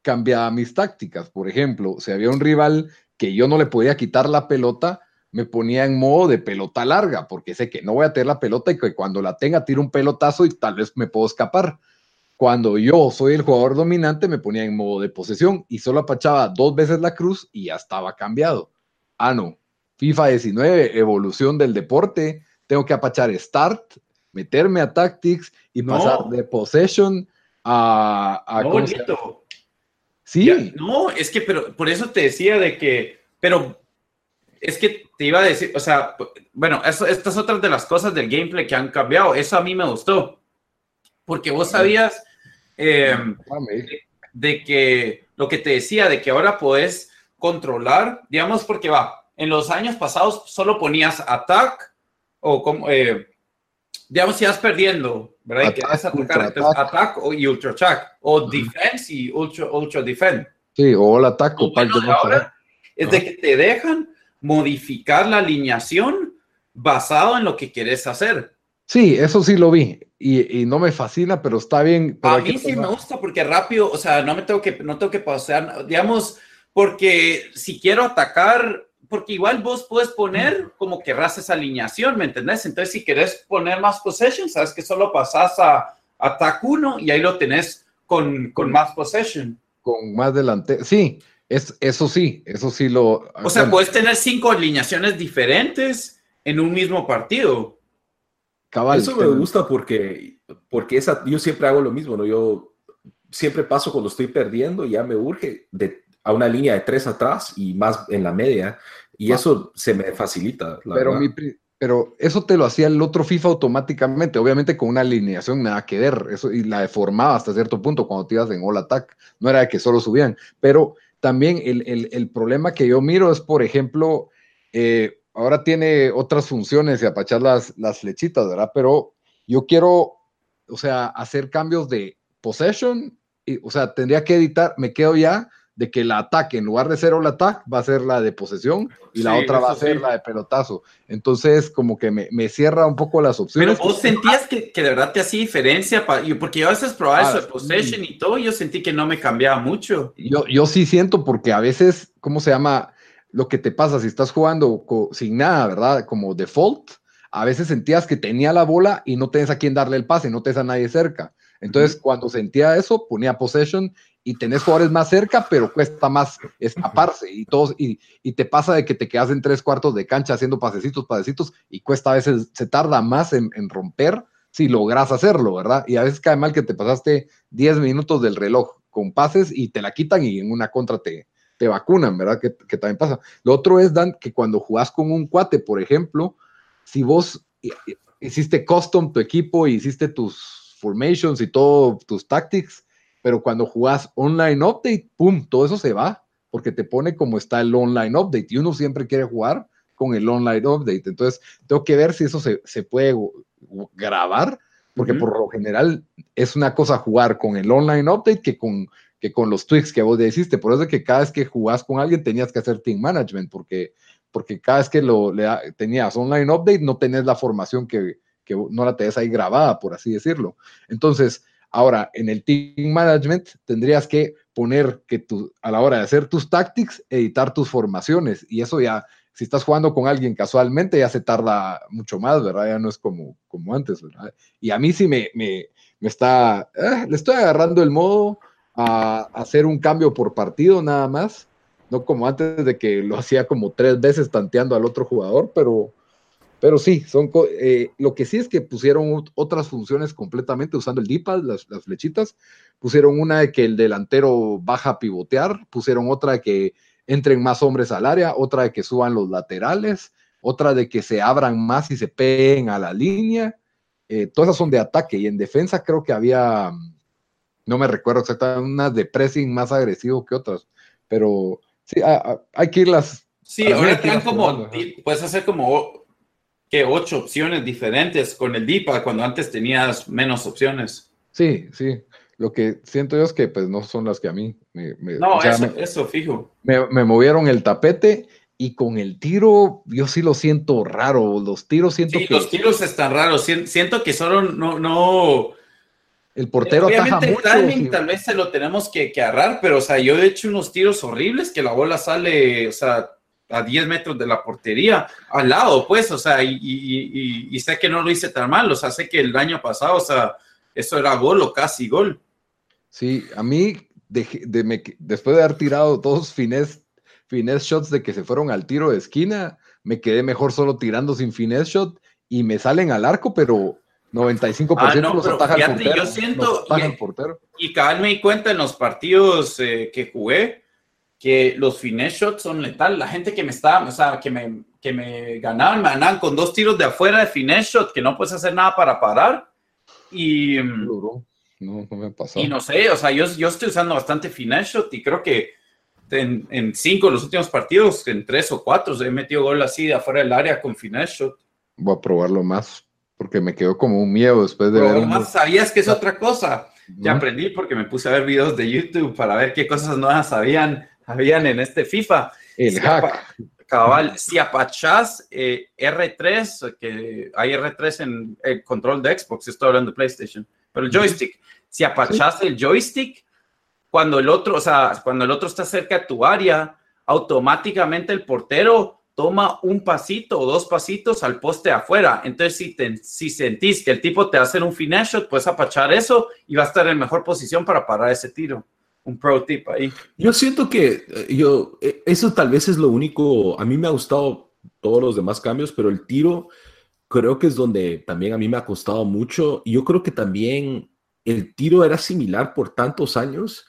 cambiaba mis tácticas. Por ejemplo, si había un rival que yo no le podía quitar la pelota, me ponía en modo de pelota larga, porque sé que no voy a tener la pelota y que cuando la tenga tiro un pelotazo y tal vez me puedo escapar. Cuando yo soy el jugador dominante, me ponía en modo de posesión y solo apachaba dos veces la cruz y ya estaba cambiado. Ah, no. FIFA 19, evolución del deporte. Tengo que apachar start, meterme a tactics y pasar de possession a, a Sí. no, es que, pero por eso te decía de que, pero es que te iba a decir, o sea, bueno, eso, estas otras de las cosas del gameplay que han cambiado, eso a mí me gustó, porque vos sabías em, de, que lo que te decía, de que ahora puedes controlar, digamos, porque va, en los años pasados solo ponías attack o como, eh, digamos, si vas perdiendo, ¿verdad? y atacar, entonces attack o, y ultra attack, o defense y ultra, ultra defend. Sí, o el ataque. ahora es de que te dejan modificar la alineación basado en lo que quieres hacer. Sí, eso sí lo vi y, y no me fascina, pero está bien. a mí sí me gusta porque rápido, o sea, no me tengo que, no tengo que pasar, digamos, porque si quiero atacar porque igual vos puedes poner como querrás esa alineación, ¿me entendés? Entonces, si querés poner más possession, sabes que solo pasás a ataque 1 y ahí lo tenés con, con más possession. Con más delante. Sí, es, eso sí, eso sí lo. O sea, puedes tener cinco alineaciones diferentes en un mismo partido. Cabal, eso me gusta porque, porque esa, yo siempre hago lo mismo, ¿no? Yo siempre paso cuando estoy perdiendo, ya me urge de a una línea de tres atrás y más en la media. Y eso se me facilita. pero, pero eso te lo hacía el otro FIFA automáticamente, obviamente con una alineación nada que ver, eso, y la deformaba hasta cierto punto cuando te ibas en all attack, no era de que solo subían, pero también el, problema que yo miro es, por ejemplo, eh, ahora tiene otras funciones y apachar las, las flechitas, ¿verdad? Pero yo quiero, o sea, hacer cambios de possession, y, o sea, tendría que editar, me quedo ya de que la ataque, en lugar de ser el ataque, va a ser la de posesión y la otra va a ser la de pelotazo. Entonces, como que me, cierra un poco las opciones. Pero vos sentías que, de verdad te hacía diferencia, porque yo a veces probaba eso de ah, possession y todo, yo sentí que no me cambiaba mucho. Yo, yo sí siento, porque a veces, ¿cómo se llama? Lo que te pasa si estás jugando sin nada, ¿verdad? Como default, a veces sentías que tenía la bola y no tenés a quién darle el pase, no tenés a nadie cerca. Entonces, cuando sentía eso, ponía possession y tenés jugadores más cerca, pero cuesta más escaparse y todos, y, y, te pasa de que te quedas en tres cuartos de cancha haciendo pasecitos, pasecitos, y cuesta a veces, se tarda más en, romper si logras hacerlo, ¿verdad? Y a veces cae mal que te pasaste 10 minutos del reloj con pases y te la quitan y en una contra te, te vacunan, ¿verdad? Que, que también pasa. Lo otro es, Dan, que cuando jugás con un cuate, por ejemplo, si vos hiciste custom tu equipo y hiciste tus formations y todo, tus tactics, pero cuando jugás online update, ¡pum! Todo eso se va, porque te pone como está el online update y uno siempre quiere jugar con el online update. Entonces, tengo que ver si eso se, se puede grabar, porque por lo general es una cosa jugar con el online update que con, que con los tweaks que vos deciste. Por eso es que cada vez que jugás con alguien tenías que hacer team management, porque, porque cada vez que lo le, tenías online update no tenés la formación que, que no la tenés ahí grabada, por así decirlo. Entonces, ahora en el team management tendrías que poner que tú, a la hora de hacer tus tactics, editar tus formaciones, y eso ya si estás jugando con alguien casualmente, ya se tarda mucho más, ¿verdad? Ya no es como, como antes, ¿verdad? Y a mí sí me, me, me está, eh, le estoy agarrando el modo a, hacer un cambio por partido nada más, no como antes de que lo hacía como tres veces tanteando al otro jugador, pero, pero sí, son eh, lo que sí es que pusieron otras funciones completamente usando el D-pad, las, las, flechitas. Pusieron una de que el delantero baja a pivotear, pusieron otra de que entren más hombres al área, otra de que suban los laterales, otra de que se abran más y se peguen a la línea. Eh, todas esas son de ataque y en defensa creo que había, no me recuerdo exactamente, unas de pressing más agresivo que otras, pero sí, hay que irlas. Sí, ahora están como, puedes hacer como que ocho opciones diferentes con el DIPA cuando antes tenías menos opciones. Sí, sí. Lo que siento yo es que pues no son las que a mí me... no, eso, fijo. Me, movieron el tapete y con el tiro yo sí lo siento raro. Los tiros siento sí, los tiros están raros. Siento que solo no... no... El portero Obviamente el timing tal vez se lo tenemos que, que agarrar, pero o sea, yo he hecho unos tiros horribles que la bola sale, o sea, a 10 metros de la portería, al lado, pues, o sea, y, y, y, sé que no lo hice tan mal, o sea, sé que el año pasado, o sea, eso era gol o casi gol. Sí, a mí, después de haber tirado todos finesse, finesse shots de que se fueron al tiro de esquina, me quedé mejor solo tirando sin finesse shot y me salen al arco, pero 95% ah, no, los ataja el portero. Yo siento, y, y cabal me di cuenta en los partidos eh, que jugué que los finesse shots son letal. La gente que me estaba, o sea, que me, que me ganaban, me ganaban con dos tiros de afuera de finesse shot, que no puedes hacer nada para parar. Y, mm, no, no me ha pasado. Y no sé, o sea, yo, yo estoy usando bastante finesse y creo que en, en, cinco de los últimos partidos, en tres o cuatro, he metido gol así de afuera del área con finesse Voy a probarlo más, porque me quedó como un miedo después de ver. más sabías que es otra cosa. Ya aprendí porque me puse a ver videos de YouTube para ver qué cosas nuevas habían, habían en este FIFA. El hack. Cabal, si apachás eh, R3, que hay R3 en el control de Xbox, estoy hablando de PlayStation, pero el joystick, si apachaste el joystick, cuando el otro, o sea, cuando el otro está cerca de tu área, automáticamente el portero toma un pasito o dos pasitos al poste afuera. Entonces, si, si sentís que el tipo te hace un finish shot, puedes apachar eso y va a estar en mejor posición para parar ese tiro. Un pro tip ahí. Yo siento que eh, yo, eh, eso tal vez es lo único, a mí me ha gustado todos los demás cambios, pero el tiro creo que es donde también a mí me ha costado mucho. Y yo creo que también el tiro era similar por tantos años.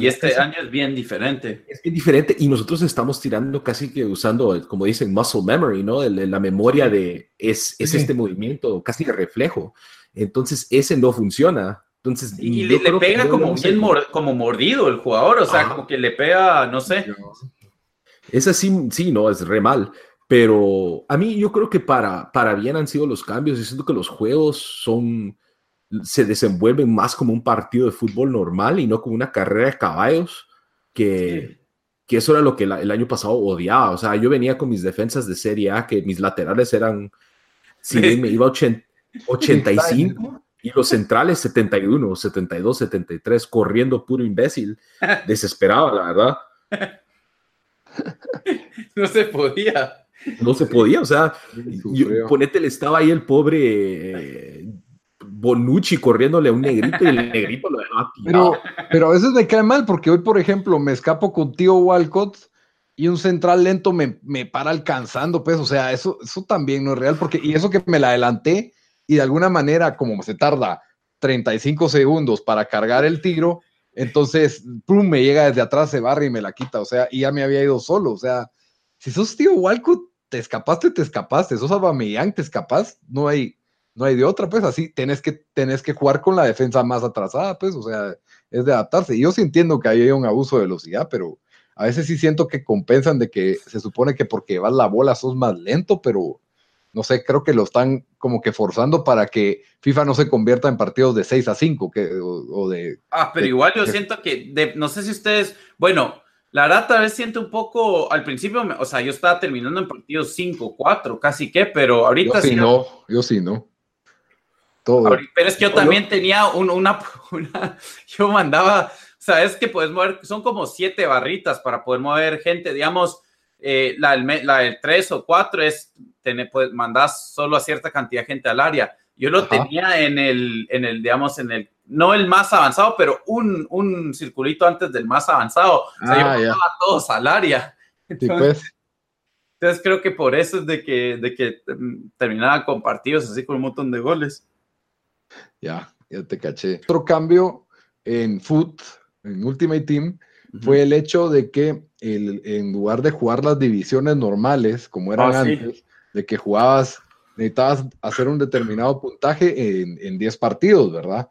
y, este año es bien diferente. Es bien diferente y nosotros estamos tirando casi que usando, como dicen, muscle memory, ¿no? la memoria de es, es este movimiento casi de reflejo. Entonces, ese no funciona. Entonces, y le, pega como bien como mordido el jugador, o sea, como que le pega, no sé. Es así, sí, no, es re mal. Pero a mí yo creo que para, para bien han sido los cambios. Yo siento que los juegos son, se desenvuelven más como un partido de fútbol normal y no como una carrera de caballos, que, que eso era lo que el año pasado odiaba. O sea, yo venía con mis defensas de Serie A, que mis laterales eran, si [LAUGHS] me iba 85 y los centrales 71, 72, 73, corriendo puro imbécil, [LAUGHS] desesperado, la verdad. [LAUGHS] No se podía. No se podía, o sea, ponete, le estaba ahí el pobre eh, Bonucci corriéndole a un negrito y el negrito lo dejaba pero, pero a veces me cae mal porque hoy, por ejemplo, me escapo con tío Walcott y un central lento me, me, para alcanzando, pues, o sea, eso, eso también no es real, porque, y eso que me la adelanté y de alguna manera, como se tarda 35 segundos para cargar el tiro, entonces, pum, me llega desde atrás, se barra y me la quita, o sea, y ya me había ido solo, o sea, si sos tío Walcott, te escapaste, te escapaste, sos Aubameyang, te escapas, no hay, no hay de otra, pues así, tenés que, que jugar con la defensa más atrasada, pues, o sea, es de adaptarse. Yo sí entiendo que hay un abuso de velocidad, pero a veces sí siento que compensan de que se supone que porque vas la bola sos más lento, pero no sé, creo que lo están como que forzando para que FIFA no se convierta en partidos de 6 a 5 que, o, de... Ah, pero igual yo siento que, no sé si ustedes, bueno, la verdad tal vez siento un poco, al principio, o sea, yo estaba terminando en partidos 5, 4, casi que, pero ahorita... Yo sí no, yo sí no. Todo. Pero es que yo también tenía una, [LAUGHS] una, yo mandaba, o sea, es que puedes mover, son como siete barritas para poder mover gente, digamos, eh, la, la del 3 o 4 es, tener, pues, mandás solo a cierta cantidad de gente al área. Yo lo tenía en el, en el, digamos, en el, no el más avanzado, pero un, un circulito antes del más avanzado. O sea, yo ah, mandaba a todos al área. [LAUGHS] Entonces, pues. entonces, creo que por eso es de que, de que mm, terminaba con partidos así con un montón de goles. Ya, ya te caché. Otro cambio en Foot, en Ultimate Team, fue el hecho de que el, en lugar de jugar las divisiones normales, como eran ah, antes, de que jugabas, necesitabas hacer un determinado puntaje en 10 partidos, ¿verdad?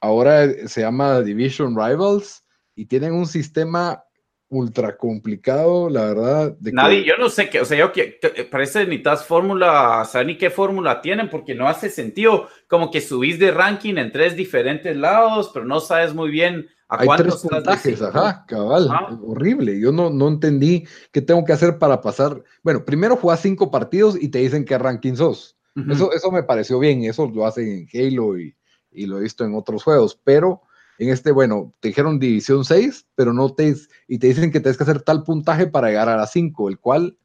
Ahora se llama Division Rivals y tienen un sistema ultra complicado, la verdad. Nadie, yo no sé qué, o sea, yo que, parece ni tal fórmula, o sea, ni qué fórmula tienen, porque no hace sentido, como que subís de ranking en tres diferentes lados, pero no sabes muy bien a Hay tres puntajes, ajá, cabal, horrible. Yo no, no entendí qué tengo que hacer para pasar. Bueno, primero jugás cinco partidos y te dicen qué ranking sos. eso, eso me pareció bien, eso lo hacen en Halo y, y lo he visto en otros juegos, pero en este, bueno, te dijeron división 6, pero no te, y te dicen que tienes que hacer tal puntaje para llegar a la 5, el cual,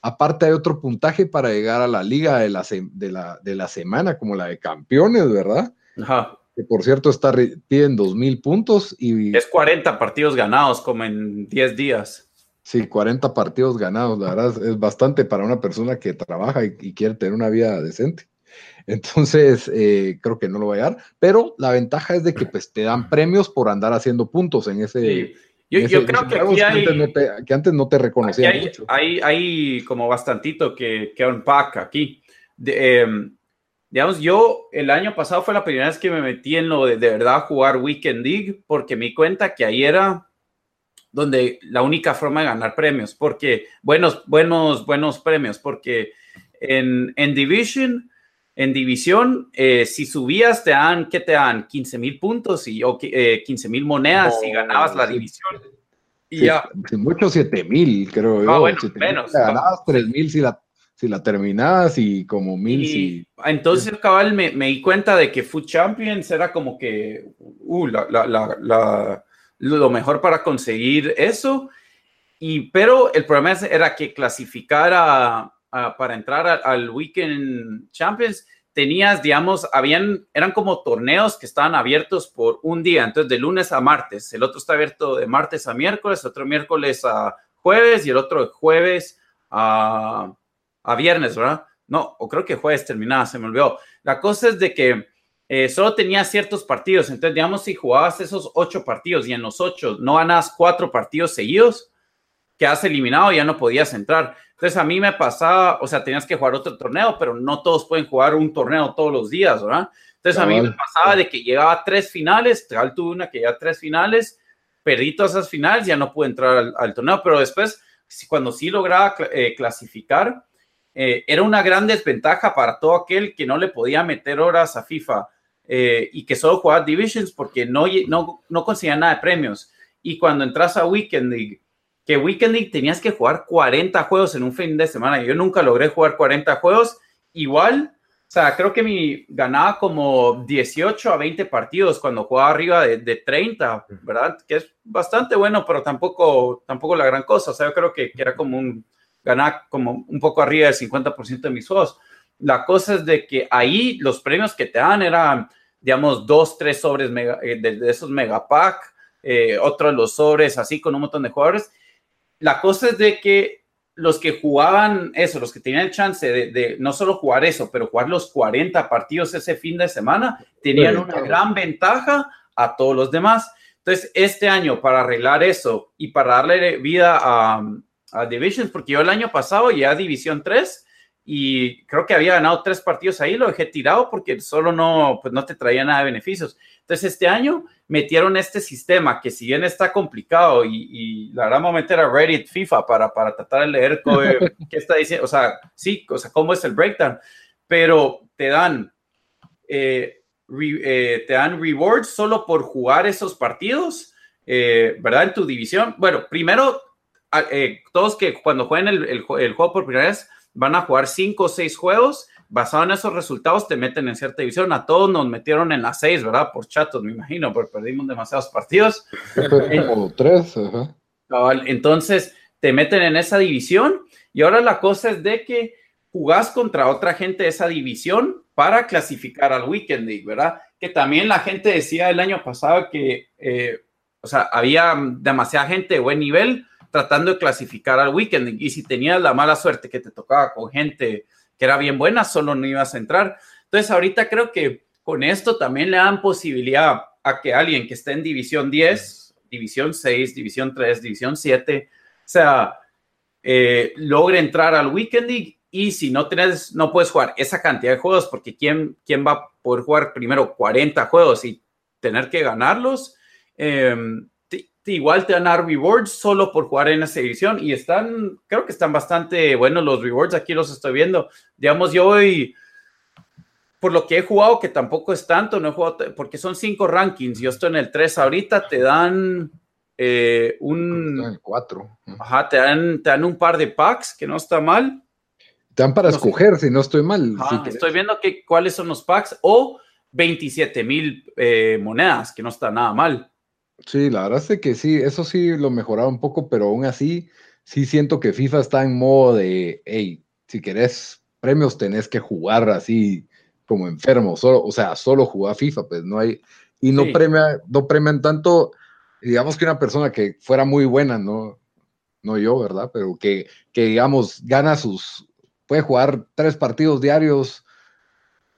aparte hay otro puntaje para llegar a la liga de la, de la, de la semana, como la de campeones, ¿verdad? Ajá. Que por cierto está, piden 2.000 puntos y... Es 40 partidos ganados, como en 10 días. Sí, 40 partidos ganados, la verdad es bastante para una persona que trabaja y quiere tener una vida decente. Entonces, eh, creo que no lo voy a dar, pero la ventaja es de que pues, te dan premios por andar haciendo puntos en ese... Yo, creo que aquí hay... Que antes no te, reconocían hay, mucho. Hay, como bastantito que, que unpack aquí. Em, digamos, yo el año pasado fue la primera vez que me metí en lo de, de verdad jugar Weekend League, porque me di cuenta que ahí era donde la única forma de ganar premios, porque buenos, buenos, buenos premios, porque en, en Division en división, eh, si subías, te dan, ¿qué te dan? 15 mil puntos y, o, 15 mil monedas y ganabas la división. Y ya. Mucho 7 mil, creo ah, Bueno, menos. Ganabas 3 mil si la, si la terminabas y como mil si. Entonces, cabal, me, me, di cuenta de que Food Champions era como que uh, la, la, la, lo mejor para conseguir eso. Y, pero el problema era que clasificara para entrar al Weekend Champions, tenías, digamos, habían, eran como torneos que estaban abiertos por un día, entonces de lunes a martes, el otro está abierto de martes a miércoles, otro miércoles a jueves y el otro de jueves a, a viernes, ¿verdad? No, o creo que jueves terminaba, se me olvidó. La cosa es de que eh, solo tenía ciertos partidos, entonces digamos, si jugabas esos ocho partidos y en los ocho no ganas cuatro partidos seguidos, quedas eliminado y ya no podías entrar. Entonces a mí me pasaba, o sea, tenías que jugar otro torneo, pero no todos pueden jugar un torneo todos los días, ¿verdad? Entonces a mí me pasaba de que llegaba a tres finales, tal tuve una que llegaba a tres finales, perdí todas esas finales, ya no pude entrar al, torneo, pero después, cuando sí lograba eh, clasificar, eh, era una gran desventaja para todo aquel que no le podía meter horas a FIFA eh, y que solo jugaba Divisions porque no, no, no conseguía nada de premios. Y cuando entras a Weekend League, que Weekend League tenías que jugar 40 juegos en un fin de semana. Yo nunca logré jugar 40 juegos. Igual, o sea, creo que mi ganaba como 18 a 20 partidos cuando jugaba arriba de, de 30, ¿verdad? Que es bastante bueno, pero tampoco, tampoco la gran cosa. O sea, yo creo que, que era como un, ganaba como un poco arriba del 50% de mis juegos. La cosa es de que ahí los premios que te dan eran, digamos, dos, tres sobres eh, de, esos megapack, eh, otros los sobres así con un montón de jugadores la cosa es de que los que jugaban eso, los que tenían chance de, no solo jugar eso, pero jugar los 40 partidos ese fin de semana, tenían una gran ventaja a todos los demás. Entonces, este año, para arreglar eso y para darle vida a, a Divisions, porque yo el año pasado ya a División 3 y creo que había ganado tres partidos ahí, lo dejé tirado porque solo no, pues no te traía nada de beneficios. Entonces, este año metieron este sistema que si bien está complicado y, la verdad vamos a meter a Reddit FIFA para, para tratar de leer [LAUGHS] qué está diciendo, o sea, sí, o sea, cómo es el breakdown, pero te dan, eh, eh, te dan rewards solo por jugar esos partidos, eh, ¿verdad? En tu división. Bueno, primero, todos que cuando jueguen el, el, el juego por primera vez van a jugar cinco o seis juegos basado en esos resultados te meten en cierta división. A todos nos metieron en la seis, ¿verdad? Por chatos, me imagino, porque perdimos demasiados partidos. Como tres, Entonces te meten en esa división y ahora la cosa es de que jugás contra otra gente de esa división para clasificar al Weekend League, ¿verdad? Que también la gente decía el año pasado que, eh, o sea, había demasiada gente de buen nivel tratando de clasificar al Weekend y si tenías la mala suerte que te tocaba con gente que era bien buena, solo no ibas a entrar. Entonces, ahorita creo que con esto también le dan posibilidad a que alguien que esté en División 10, División 6, División 3, División 7, o sea, eh, logre entrar al Weekend League y si no tienes, no puedes jugar esa cantidad de juegos, porque ¿quién, quién va a poder jugar primero 40 juegos y tener que ganarlos? Eh, igual te dan a rewards solo por jugar en esa edición y están, creo que están bastante buenos los rewards, aquí los estoy viendo. Digamos, yo hoy, por lo que he jugado, que tampoco es tanto, no he jugado, porque son cinco rankings, yo estoy en el 3 ahorita, te dan eh, un... 4. Ajá, te dan, te dan un par de packs, que no está mal. Te dan para escoger, si no estoy mal. estoy viendo que, cuáles son los packs o 27 mil eh, monedas, que no está nada mal. Sí, la verdad es que sí, eso sí lo mejoraba un poco, pero aún así, sí siento que FIFA está en modo de, hey, si querés premios tenés que jugar así como enfermo, solo, o sea, solo jugar FIFA, pues no hay, y no, premia, no premian tanto, digamos que una persona que fuera muy buena, no, no yo, ¿verdad? Pero que, que digamos, gana sus, puede jugar tres partidos diarios,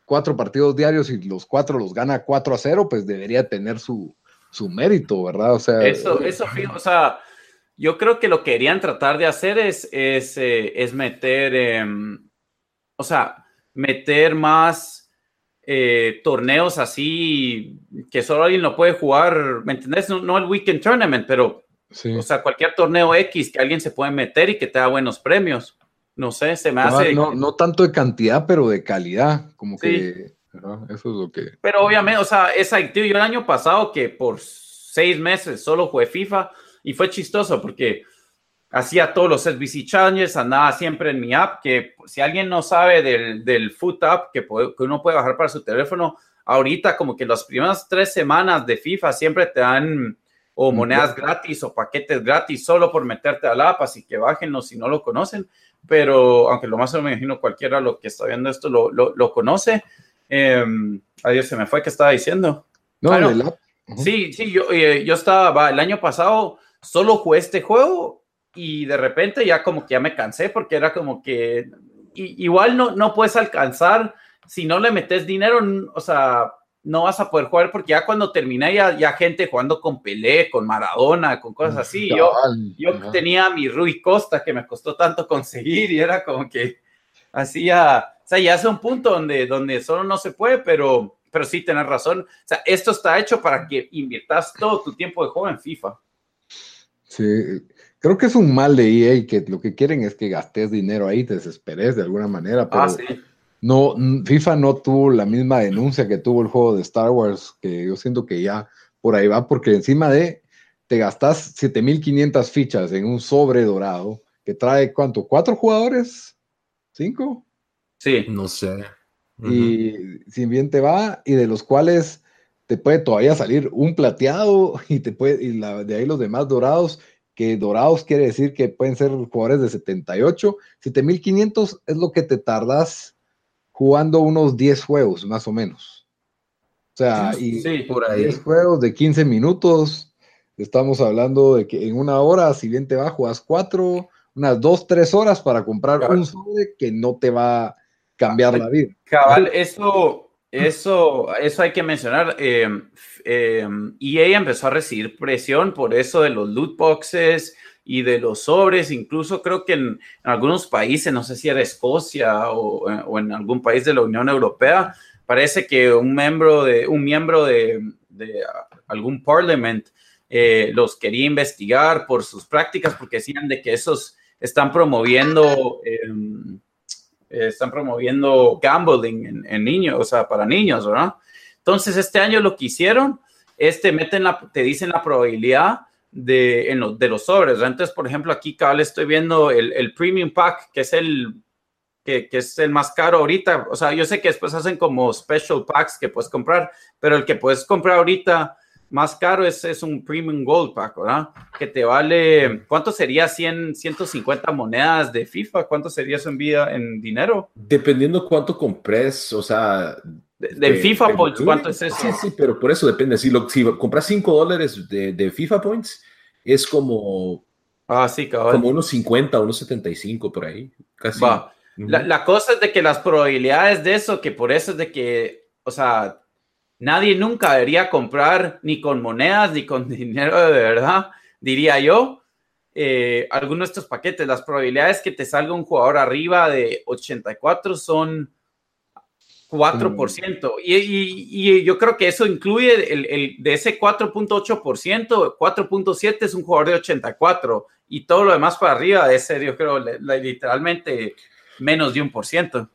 cuatro partidos diarios y los cuatro los gana 4 a 0, pues debería tener su, su mérito, ¿verdad? O sea, eso, eso, o sea, yo creo que lo que querían tratar de hacer es, es, eh, meter, em, o sea, meter más eh, torneos así que solo alguien lo puede jugar, ¿me entendés? No, el Weekend Tournament, pero, o sea, cualquier torneo X que alguien se puede meter y que te da buenos premios. No sé, se me hace. No, no tanto de cantidad, pero de calidad, como que eso es lo que. Pero obviamente, o sea, es adictivo. Yo el año pasado que por seis meses solo jugué FIFA y fue chistoso porque hacía todos los SBC Challenges, andaba siempre en mi app, que si alguien no sabe del, del Foot App que, que uno puede bajar para su teléfono, ahorita como que las primeras tres semanas de FIFA siempre te dan o monedas gratis o paquetes gratis solo por meterte al app, así que bájenlo si no lo conocen, pero aunque lo más me imagino cualquiera lo que está viendo esto lo, lo, lo conoce, eh, adiós, se me fue que estaba diciendo. No, Sí, sí, yo, eh, yo estaba, el año pasado solo jugué este juego y de repente ya como que ya me cansé porque era como que igual no, no puedes alcanzar si no le metes dinero, o sea, no vas a poder jugar porque ya cuando terminé ya, ya gente jugando con Pelé, con Maradona, con cosas así. Yo, yo tenía mi Rui Costa que me costó tanto conseguir y era como que hacía o sea, ya es un punto donde, donde solo no se puede, pero, pero sí tenés razón. O sea, esto está hecho para que inviertas todo tu tiempo de juego en FIFA. Sí, creo que es un mal de EA que lo que quieren es que gastes dinero ahí, te desesperes de alguna manera, pero ah, no, FIFA no tuvo la misma denuncia que tuvo el juego de Star Wars, que yo siento que ya por ahí va, porque encima de te gastas 7500 fichas en un sobre dorado que trae cuánto, cuatro jugadores, cinco. Sí. No sé. Y si bien te va, y de los cuales te puede todavía salir un plateado y te puede, y de ahí los demás dorados, que dorados quiere decir que pueden ser jugadores de 78, 7500 es lo que te tardas jugando unos 10 juegos, más o menos. O sea, y por ahí. 10 juegos de 15 minutos, estamos hablando de que en una hora, si bien te va, juegas 4 unas dos, tres horas para comprar un sobre que no te va a cambiar la vida. Cabal, eso, eso, eso hay que mencionar. Eh, eh, EA empezó a recibir presión por eso de los loot boxes y de los sobres, incluso creo que en, algunos países, no sé si era Escocia o, o, en algún país de la Unión Europea, parece que un miembro de, un miembro de, de algún parliament eh, los quería investigar por sus prácticas, porque decían de que esos están promoviendo, em, están promoviendo gambling en, niños, o sea, para niños, ¿verdad? Entonces, este año lo que hicieron es te meten la, te dicen la probabilidad de, en de los sobres. Entonces, por ejemplo, aquí cada estoy viendo el, el Premium Pack, que es el que, que, es el más caro ahorita. O sea, yo sé que después hacen como special packs que puedes comprar, pero el que puedes comprar ahorita más caro es, es un Premium Gold Pack, ¿verdad? Que te vale, ¿cuánto sería 100, 150 monedas de FIFA? ¿Cuánto sería eso en vida, en dinero? Dependiendo cuánto compres, o sea, de, FIFA Points, ¿cuánto es eso? Sí, sí, pero por eso depende. Si, lo, si compras 5 dólares de, de, FIFA Points, es como. Ah, sí, Como unos 50, unos 75 por ahí. Casi. Va. la, la, cosa es de que las probabilidades de eso, que por eso es de que, o sea, nadie nunca debería comprar ni con monedas ni con [LAUGHS] dinero de verdad, diría yo. Eh, algunos de estos paquetes, las probabilidades que te salga un jugador arriba de 84 son 4%. Y, y, yo creo que eso incluye el, el de ese 4.8%, 4.7 es un jugador de 84 y todo lo demás para arriba de ese, yo creo, literalmente menos de un por ciento.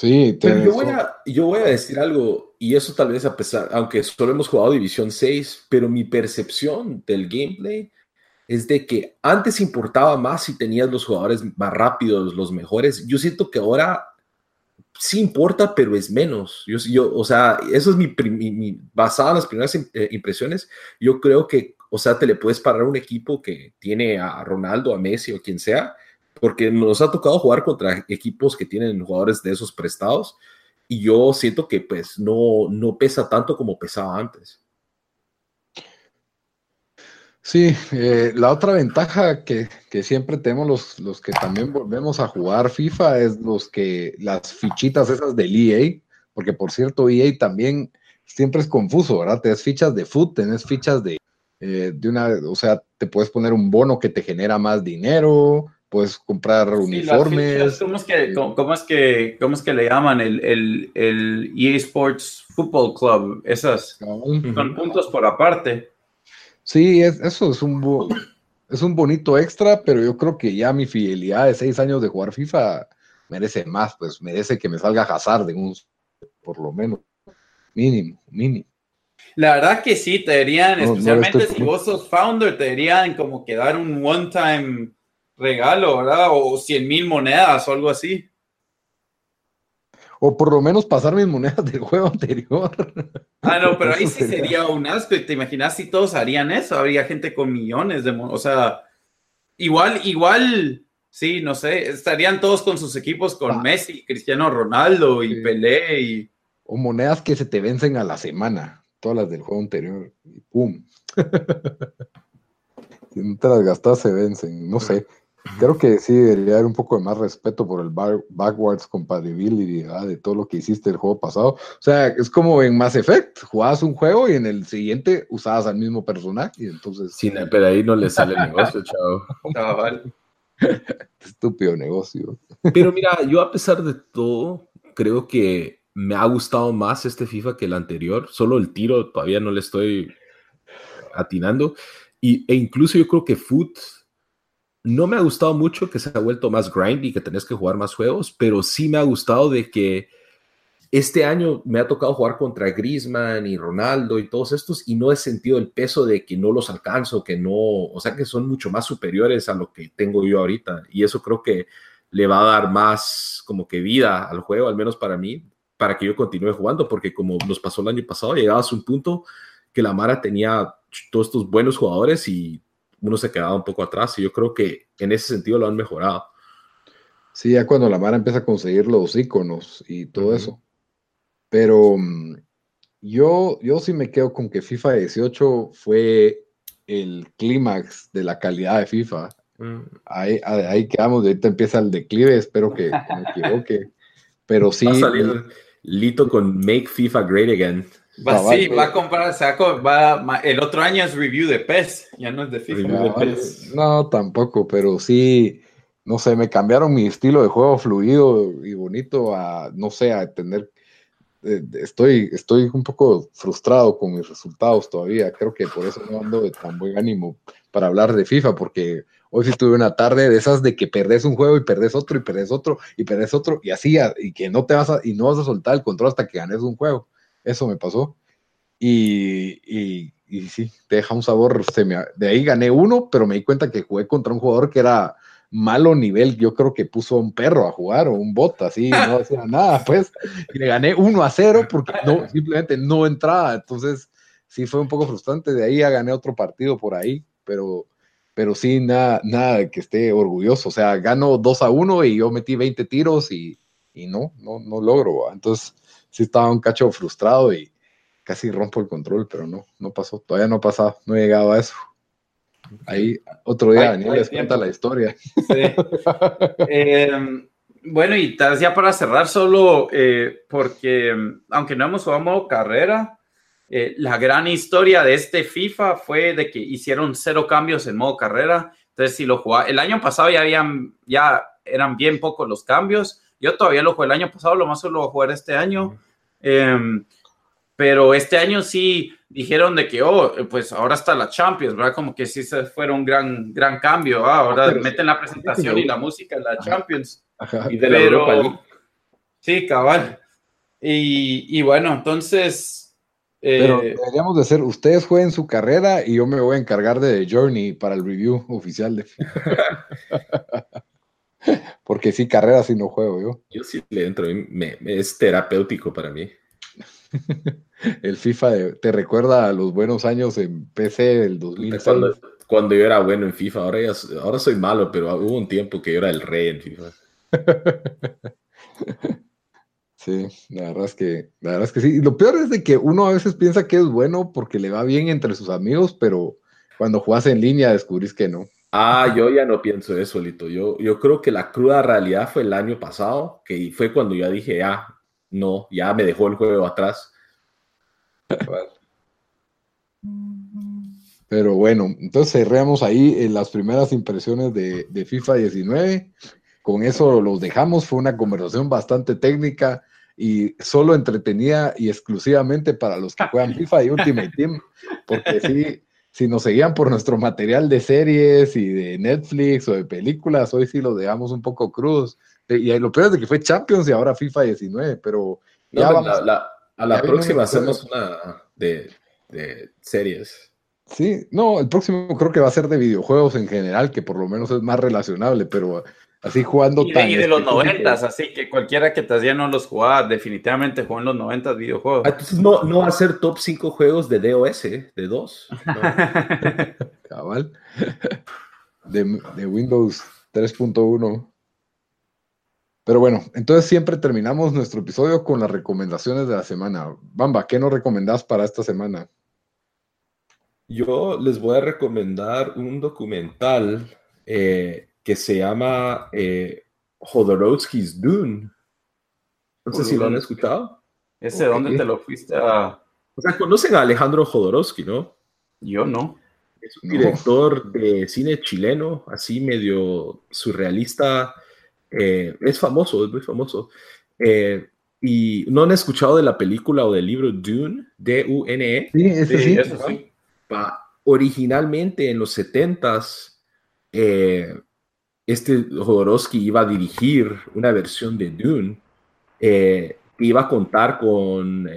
Sí, pero yo voy, a, yo voy a decir algo, y eso tal vez a pesar, aunque solo hemos jugado División 6, pero mi percepción del gameplay es de que antes importaba más si tenías los jugadores más rápidos, los mejores. Yo siento que ahora sí importa, pero es menos. Yo, yo o sea, eso es mi, mi, basado en las primeras eh, impresiones. Yo creo que, o sea, te le puedes parar a un equipo que tiene a Ronaldo, a Messi o quien sea, porque nos ha tocado jugar contra equipos que tienen jugadores de esos prestados y yo siento que pues no, no pesa tanto como pesaba antes. Sí, eh, la otra ventaja que, que, siempre tenemos los, los que también volvemos a jugar FIFA es los que las fichitas esas del EA, porque por cierto EA también siempre es confuso, ¿verdad? Tenés fichas de foot, tenés fichas de, eh, de una, o sea, te puedes poner un bono que te genera más dinero, puedes comprar uniformes. ¿cómo, es que, cómo, es que, ¿Cómo es que le llaman el, el, el EA Sports Football Club? Esas son puntos por aparte. Sí, es, eso es un, es un bonito extra, pero yo creo que ya mi fidelidad de seis años de jugar FIFA merece más, pues merece que me salga Hazard en un, por lo menos, mínimo, mínimo. La verdad que sí, te dirían, especialmente si vos sos founder, te dirían como que dar un one-time regalo, ¿verdad? O 100 mil monedas o algo así. O por lo menos pasar mis monedas del juego [LAUGHS] anterior. Ah, no, pero ahí sí sería un asco. ¿Te imaginas si todos harían eso? Habría gente con millones de monedas. O sea, igual, igual, sí, no sé, estarían todos con sus equipos con ah. Messi, Cristiano Ronaldo y Pelé y... O monedas que se te vencen a la semana, todas las del juego anterior. Y ¡Pum! [LAUGHS] si no te las gastas, se vencen. No sé. Creo que sí debería haber un poco de más respeto por el backwards compatibility de todo lo que hiciste el juego pasado. O sea, es como en Mass Effect, jugabas un juego y en el siguiente usabas al mismo personaje y entonces... Sí, pero ahí no le sale el negocio, chavo. [LAUGHS] [LAUGHS] Estúpido negocio. Pero mira, yo a pesar de todo, creo que me ha gustado más este FIFA que el anterior. Solo el tiro todavía no le estoy atinando. Y, e incluso yo creo que Foot no me ha gustado mucho que se ha vuelto más grind y que tenés que jugar más juegos, pero sí me ha gustado de que este año me ha tocado jugar contra Griezmann y Ronaldo y todos estos y no he sentido el peso de que no los alcanzo, que no, o sea que son mucho más superiores a lo que tengo yo ahorita. Y eso creo que le va a dar más como que vida al juego, al menos para mí, para que yo continúe jugando, porque como nos pasó el año pasado, llegabas a un punto que la Mara tenía todos estos buenos jugadores y uno se quedaba un poco atrás y yo creo que en ese sentido lo han mejorado. Sí, ya cuando la Mara empieza a conseguir los iconos y todo eso. Pero mm, yo, yo sí me quedo con que FIFA 18 fue el clímax de la calidad de FIFA Mm. Ahí, ahí quedamos, ahorita empieza el declive, espero que, me equivoque. [LAUGHS] Pero sí. Va a salir Lito con Make FIFA Great Again. Va, sí, va a comprar, va, el otro año es review de PES, ya no es de FIFA. No, tampoco, pero sí, no sé, me cambiaron mi estilo de juego fluido y bonito a, no sé, a tener, eh, estoy, estoy un poco frustrado con mis resultados todavía, creo que por eso no ando de tan buen ánimo para hablar de FIFA, porque hoy sí tuve una tarde de esas de que perdés un juego y perdés otro y perdés otro y perdés otro y así, y que no te vas a, y no vas a soltar el control hasta que ganes un juego. Eso me pasó. Y, y, y sí, te deja un sabor. Se de ahí gané uno, pero me di cuenta que jugué contra un jugador que era malo nivel. Yo creo que puso un perro a jugar o un bot, así, no hacía nada, pues. Y le gané uno a cero porque no, simplemente no entraba. Entonces, sí fue un poco frustrante. De ahí ya gané otro partido por ahí, pero pero sí, nada, nada que esté orgulloso. O sea, gano 2 a 1 y yo metí 20 tiros y, y no, no, no logro. Entonces, sí estaba un cacho frustrado y casi rompo el control, pero no, no pasó, todavía no ha pasado, no he llegado a eso. Ahí otro día Daniel les cuenta la historia. Em, bueno, y ya para cerrar solo, eh, porque aunque no hemos jugado modo carrera, eh, la gran historia de este FIFA fue de que hicieron cero cambios en modo carrera. Entonces, si lo jugaba, el año pasado ya habían, ya eran bien pocos los cambios. Yo todavía lo jugué el año pasado, lo más solo jugar este año. Em, pero este año sí dijeron de que, oh, pues ahora está la Champions, ¿verdad? Como que sí se fue un gran, gran cambio. ¿ah? Ahora meten la presentación y la música en la Champions. Y de la Europa Sí, cabal. Y, y bueno, entonces. Pero eh, deberíamos de hacer, ustedes jueguen su carrera y yo me voy a encargar de Journey para el review oficial de [LAUGHS] [LAUGHS] Porque sí, carrera sí no juego yo. Yo sí le entro, me, es terapéutico para mí. [LAUGHS] el FIFA te recuerda a los buenos años en PC del 2000. Cuando, yo era bueno en FIFA, ahora, ahora soy malo, pero hubo un tiempo que yo era el rey en FIFA. [LAUGHS] Sí, la verdad es que, la verdad es que sí. lo peor es de que uno a veces piensa que es bueno porque le va bien entre sus amigos, pero cuando juegas en línea descubrís que no. Ah, yo ya no pienso eso, Lito. Yo, yo creo que la cruda realidad fue el año pasado, que fue cuando ya dije, ah, no, ya me dejó el juego atrás. Pero bueno, entonces cerramos ahí en las primeras impresiones de, FIFA 19. Con eso los dejamos. Fue una conversación bastante técnica y solo entretenida y exclusivamente para los que juegan FIFA y Ultimate Team. Porque sí, si nos seguían por nuestro material de series y de Netflix o de películas, hoy sí los dejamos un poco crudos. Y lo peor es de que fue Champions y ahora FIFA 19, pero ya vamos, a la próxima hacemos una de, series. Sí, no, el próximo creo que va a ser de videojuegos en general, que por lo menos es más relacionable, pero así jugando y de, y de los noventas, así que cualquiera que todavía no los jugaba, definitivamente jugó en los noventas videojuegos. Ah, entonces no, no va a ser top 5 juegos de DOS, ¿eh? de dos. [LAUGHS] Cabal. De, de Windows 3.1. Pero bueno, entonces siempre terminamos nuestro episodio con las recomendaciones de la semana. Bamba, ¿qué nos recomendás para esta semana? Yo les voy a recomendar un documental eh, que se llama eh, Jodorowsky's Dune. No sé si lo han escuchado. ¿Ese dónde te lo fuiste a...? O sea, conocen a Alejandro Jodorowsky, ¿no? Yo no. Es un director de cine chileno, así medio surrealista, eh, es famoso, es muy famoso. Eh, y no han escuchado de la película o del libro Dune, D-U-N-E. Sí, ese sí. sí. originalmente en los 70s, eh, este Jodorowsky iba a dirigir una versión de Dune que iba a contar con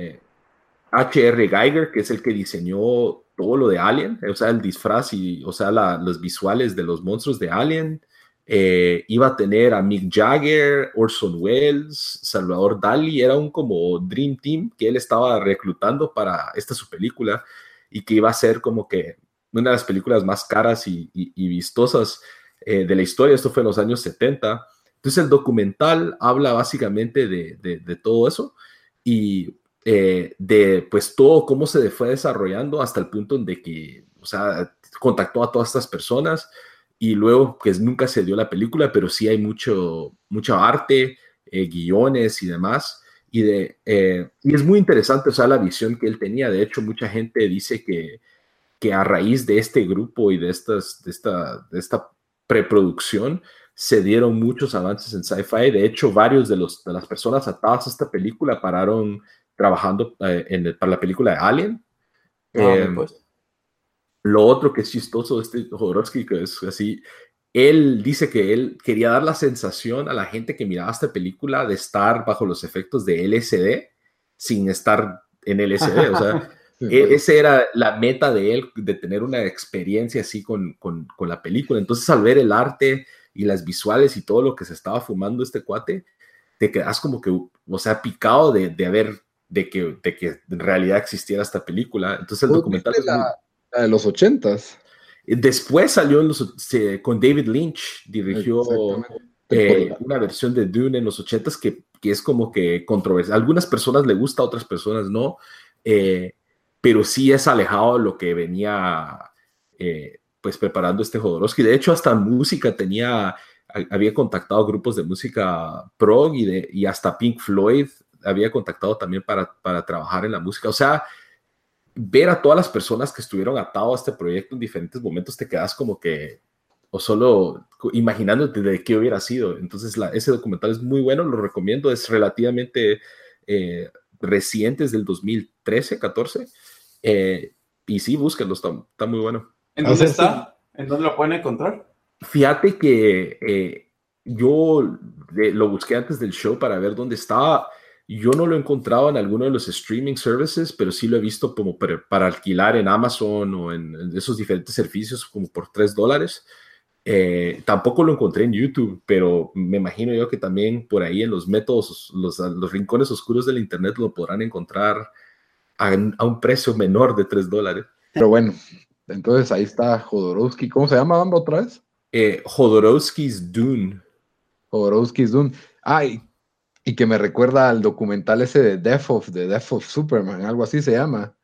H.R. Geiger, que es el que diseñó todo lo de Alien, o sea, el disfraz y, o sea, los visuales de los monstruos de Alien. Eh, iba a tener a Mick Jagger, Orson Welles, Salvador Dali, era un como Dream Team que él estaba reclutando para esta su película y que iba a ser como que una de las películas más caras y, vistosas eh, de la historia, esto fue en los años 70. Entonces el documental habla básicamente de, todo eso y eh, de pues todo cómo se fue desarrollando hasta el punto en de que, o sea, contactó a todas estas personas y luego pues nunca se dio la película, pero sí hay mucho, mucho arte, eh, guiones y demás. Y, de, eh, y es muy interesante, o sea, la visión que él tenía. De hecho, mucha gente dice que, que a raíz de este grupo y de, estas, de, esta, de esta preproducción, se dieron muchos avances en sci-fi. De hecho, varios de, los, de las personas atadas a esta película pararon trabajando eh, en para la película de Alien. Ah, pues. Lo otro que es chistoso de este Jodorowsky, que es así, él dice que él quería dar la sensación a la gente que miraba esta película de estar bajo los efectos de LSD sin estar en LSD. O sea, [LAUGHS] e, esa era la meta de él, de tener una experiencia así con, con, con, la película. Entonces, al ver el arte y las visuales y todo lo que se estaba fumando este cuate, te quedas como que, o sea, picado de, de haber, de que, de que en realidad existiera esta película. Entonces, el documental de los ochentas. Después salió con David Lynch, dirigió eh, una versión de Dune en los ochentas que, que es como que controversial. algunas personas le gusta, a otras personas no, eh, pero sí es alejado de lo que venía eh, pues preparando este Jodorowsky. De hecho, hasta música tenía, había contactado grupos de música prog y, de, y hasta Pink Floyd había contactado también para, para trabajar en la música. O sea, ver a todas las personas que estuvieron atados a este proyecto en diferentes momentos, te quedas como que, o solo imaginándote de qué hubiera sido. Entonces, ese documental es muy bueno, lo recomiendo, es relativamente eh, reciente, es del 2013, 14. Eh, y sí, búsquenlo, está, está muy bueno. ¿En dónde está? ¿En dónde lo pueden encontrar? Fíjate que eh, yo lo busqué antes del show para ver dónde estaba yo no lo he encontrado en alguno de los streaming services, pero sí lo he visto como para, alquilar en Amazon o en, esos diferentes servicios como por 3 dólares. Eh, tampoco lo encontré en YouTube, pero me imagino yo que también por ahí en los métodos, los, los rincones oscuros del Internet lo podrán encontrar a, un precio menor de 3 dólares. Pero bueno, entonces ahí está Jodorowsky. ¿Cómo se llama otra vez? Eh, Jodorowsky's Dune. Jodorowsky's Dune. Ay, y que me recuerda al documental ese de Death of, de Death of Superman, algo así se llama,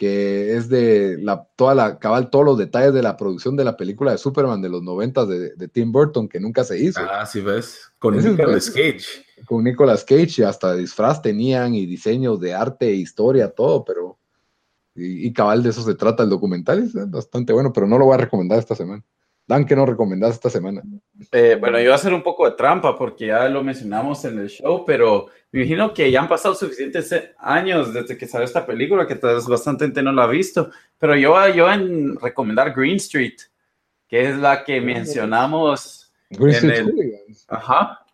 que es de la, toda la, cabal, todos los detalles de la producción de la película de Superman de los 90 de, de Tim Burton, que nunca se hizo. Ah, sí ves, con Nicolas Cage. Con Nicolas Cage, y hasta disfraz tenían, y diseños de arte, historia, todo, pero, y, y cabal de eso se trata el documental, es bastante bueno, pero no lo voy a recomendar esta semana. Dan, ¿qué nos recomendás esta semana? Eh, bueno, yo voy a hacer un poco de trampa porque ya lo mencionamos en el show, pero me imagino que ya han pasado suficientes años desde que salió esta película, que tal vez bastante gente no la ha visto, pero yo voy a recomendar Green Street, que es la que mencionamos. Green Street Hooligans. Ajá.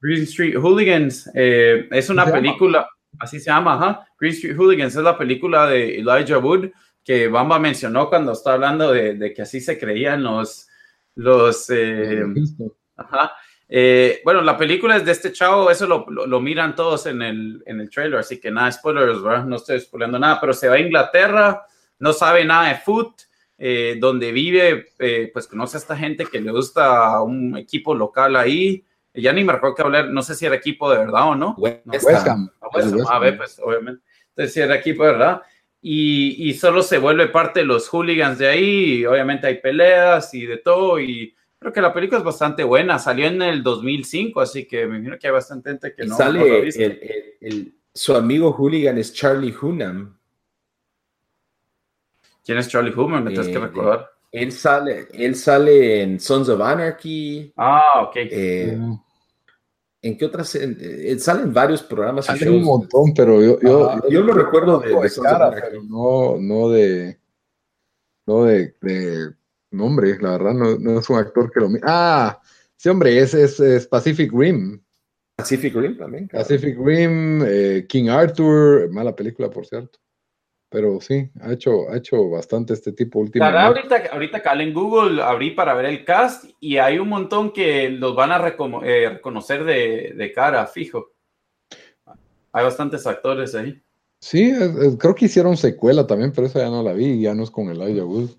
Green, Street, Hooligans eh, es una película, así se llama, ajá. Green Street Hooligans es la película de Elijah Wood que Bamba mencionó cuando está hablando de, que así se creían los... los eh, ajá. Eh, bueno, la película es de este chavo, eso lo, lo, miran todos en el, en el trailer, así que nada, spoilers, ¿verdad? No estoy spoilando nada, pero se va a Inglaterra, no sabe nada de foot, eh, donde vive, pues conoce a esta gente que le gusta un equipo local ahí. Ya ni me recuerdo que hablar, no sé si era equipo de verdad o no. West, Ham. A ver, pues obviamente. Entonces, si era equipo de verdad y, solo se vuelve parte de los hooligans de ahí. Y obviamente hay peleas y de todo. Y creo que la película es bastante buena. Salió en el 2005, así que me imagino que hay bastante gente que no, sale lo ha visto. su amigo hooligan es Charlie Hunnam. ¿Quién es Charlie Hunnam? Me tienes que eh, recordar. Él sale, él sale en Sons of Anarchy. Ah, ok. Eh, mm. ¿En qué otras? Salen varios programas. Hay un montón, pero yo, yo, yo, lo recuerdo de, de no, no de, no de, de nombre, la verdad, no, no, es un actor que lo Ah, sí, hombre, es, es, Pacific Rim. Pacific Rim también. Pacific Rim, eh, King Arthur, mala película, por cierto. Pero sí, ha hecho, ha hecho bastante este tipo últimamente. Ahorita, ahorita cal en Google abrí para ver el cast y hay un montón que los van a eh, reconocer de, de, cara, fijo. Hay bastantes actores ahí. Sí, creo que hicieron secuela también, pero esa ya no la vi, ya no es con Elijah Wood.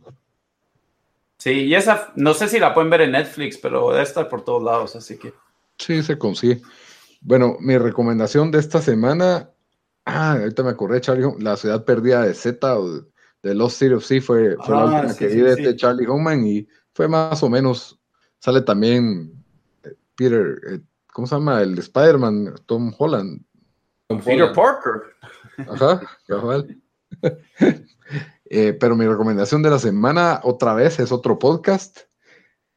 Sí, y esa, no sé si la pueden ver en Netflix, pero debe estar por todos lados, así que. Sí, se consigue. Bueno, mi recomendación de esta semana Ah, ahorita me acordé, Charlie, La ciudad perdida de Z, de Lost City of Sea, fue, fue la ah, última que vi de este Charlie Homan y fue más o menos. Sale también eh, Peter, eh, ¿cómo se llama? El Spider-Man, Tom Holland. Peter Parker. Ajá, [LAUGHS] eh, pero mi recomendación de la semana, otra vez, es otro podcast.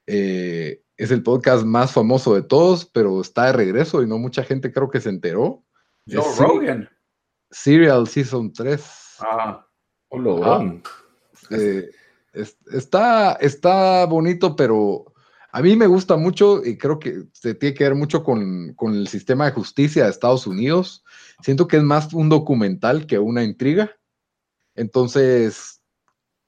es el podcast más famoso de todos, pero está de regreso y no mucha gente creo que se enteró. Joe Rogan. Serial Season 3. Ah, ah está, está bonito, pero a mí me gusta mucho y creo que se tiene que ver mucho con, el sistema de justicia de Estados Unidos. Siento que es más un documental que una intriga. Entonces,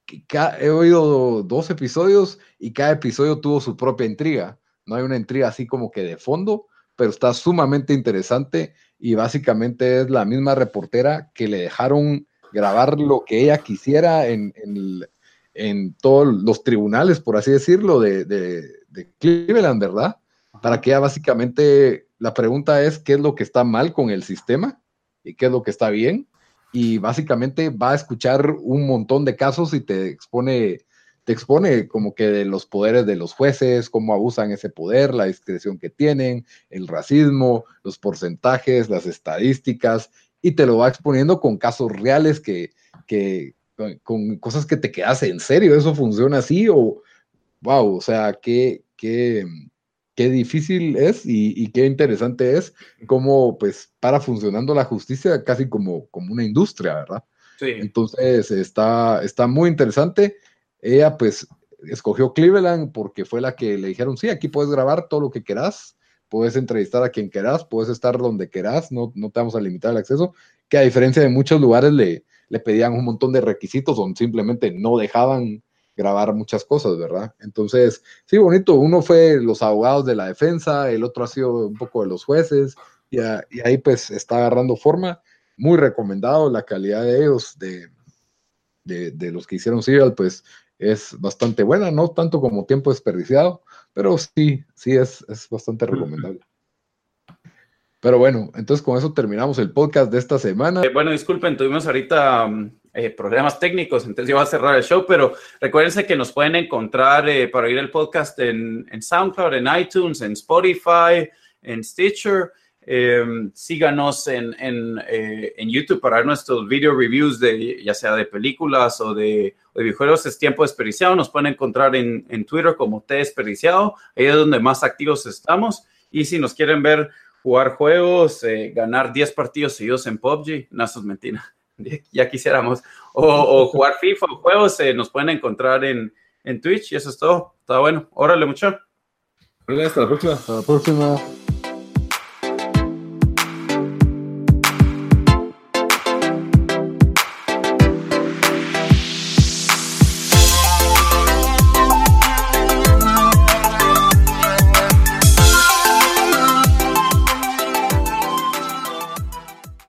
he oído dos episodios y cada episodio tuvo su propia intriga. No hay una intriga así como que de fondo, pero está sumamente interesante y básicamente es la misma reportera que le dejaron grabar lo que ella quisiera en, el, en todos los tribunales, por así decirlo, de, de, Cleveland, ¿verdad? Para que ya básicamente la pregunta es qué es lo que está mal con el sistema y qué es lo que está bien. Y básicamente va a escuchar un montón de casos y te expone, te expone como que de los poderes de los jueces, cómo abusan ese poder, la discreción que tienen, el racismo, los porcentajes, las estadísticas, y te lo va exponiendo con casos reales que, que, con, cosas que te quedas en serio, eso funciona así o, wow, o sea, qué, qué, qué difícil es y, qué interesante es cómo pues para funcionando la justicia casi como, como una industria, ¿verdad? Sí. Entonces está, está muy interesante. Ella pues escogió Cleveland porque fue la que le dijeron, sí, aquí puedes grabar todo lo que quieras, puedes entrevistar a quien quieras, puedes estar donde quieras, no, no te vamos a limitar el acceso, que a diferencia de muchos lugares le, le pedían un montón de requisitos o simplemente no dejaban grabar muchas cosas, ¿verdad? Entonces, sí, bonito. Uno fue los abogados de la defensa, el otro ha sido un poco de los jueces, y, ahí pues está agarrando forma. Muy recomendado la calidad de ellos, de, de, los que hicieron Serial, pues es bastante buena, no tanto como tiempo desperdiciado, pero sí, sí es, es bastante recomendable. Pero bueno, entonces con eso terminamos el podcast de esta semana. Eh, bueno, disculpen, tuvimos ahorita mm, eh, problemas técnicos, entonces yo voy a cerrar el show, pero recuérdense que nos pueden encontrar eh, para oír el podcast en, SoundCloud, en iTunes, en Spotify, en Stitcher. Em, síganos en, en, YouTube para ver nuestros video reviews de ya sea de películas o de, o de videojuegos. Es tiempo desperdiciado. Nos pueden encontrar en, Twitter como T desperdiciado. Ahí es donde más activos estamos. Y si nos quieren ver jugar juegos, eh, ganar 10 partidos seguidos en PUBG, no, eso es mentira, [LAUGHS] ya quisiéramos, o, jugar FIFA o juegos, eh, nos pueden encontrar en, en Twitch y eso es todo. Está bueno. Órale, mucho. Hasta la próxima. Hasta la próxima.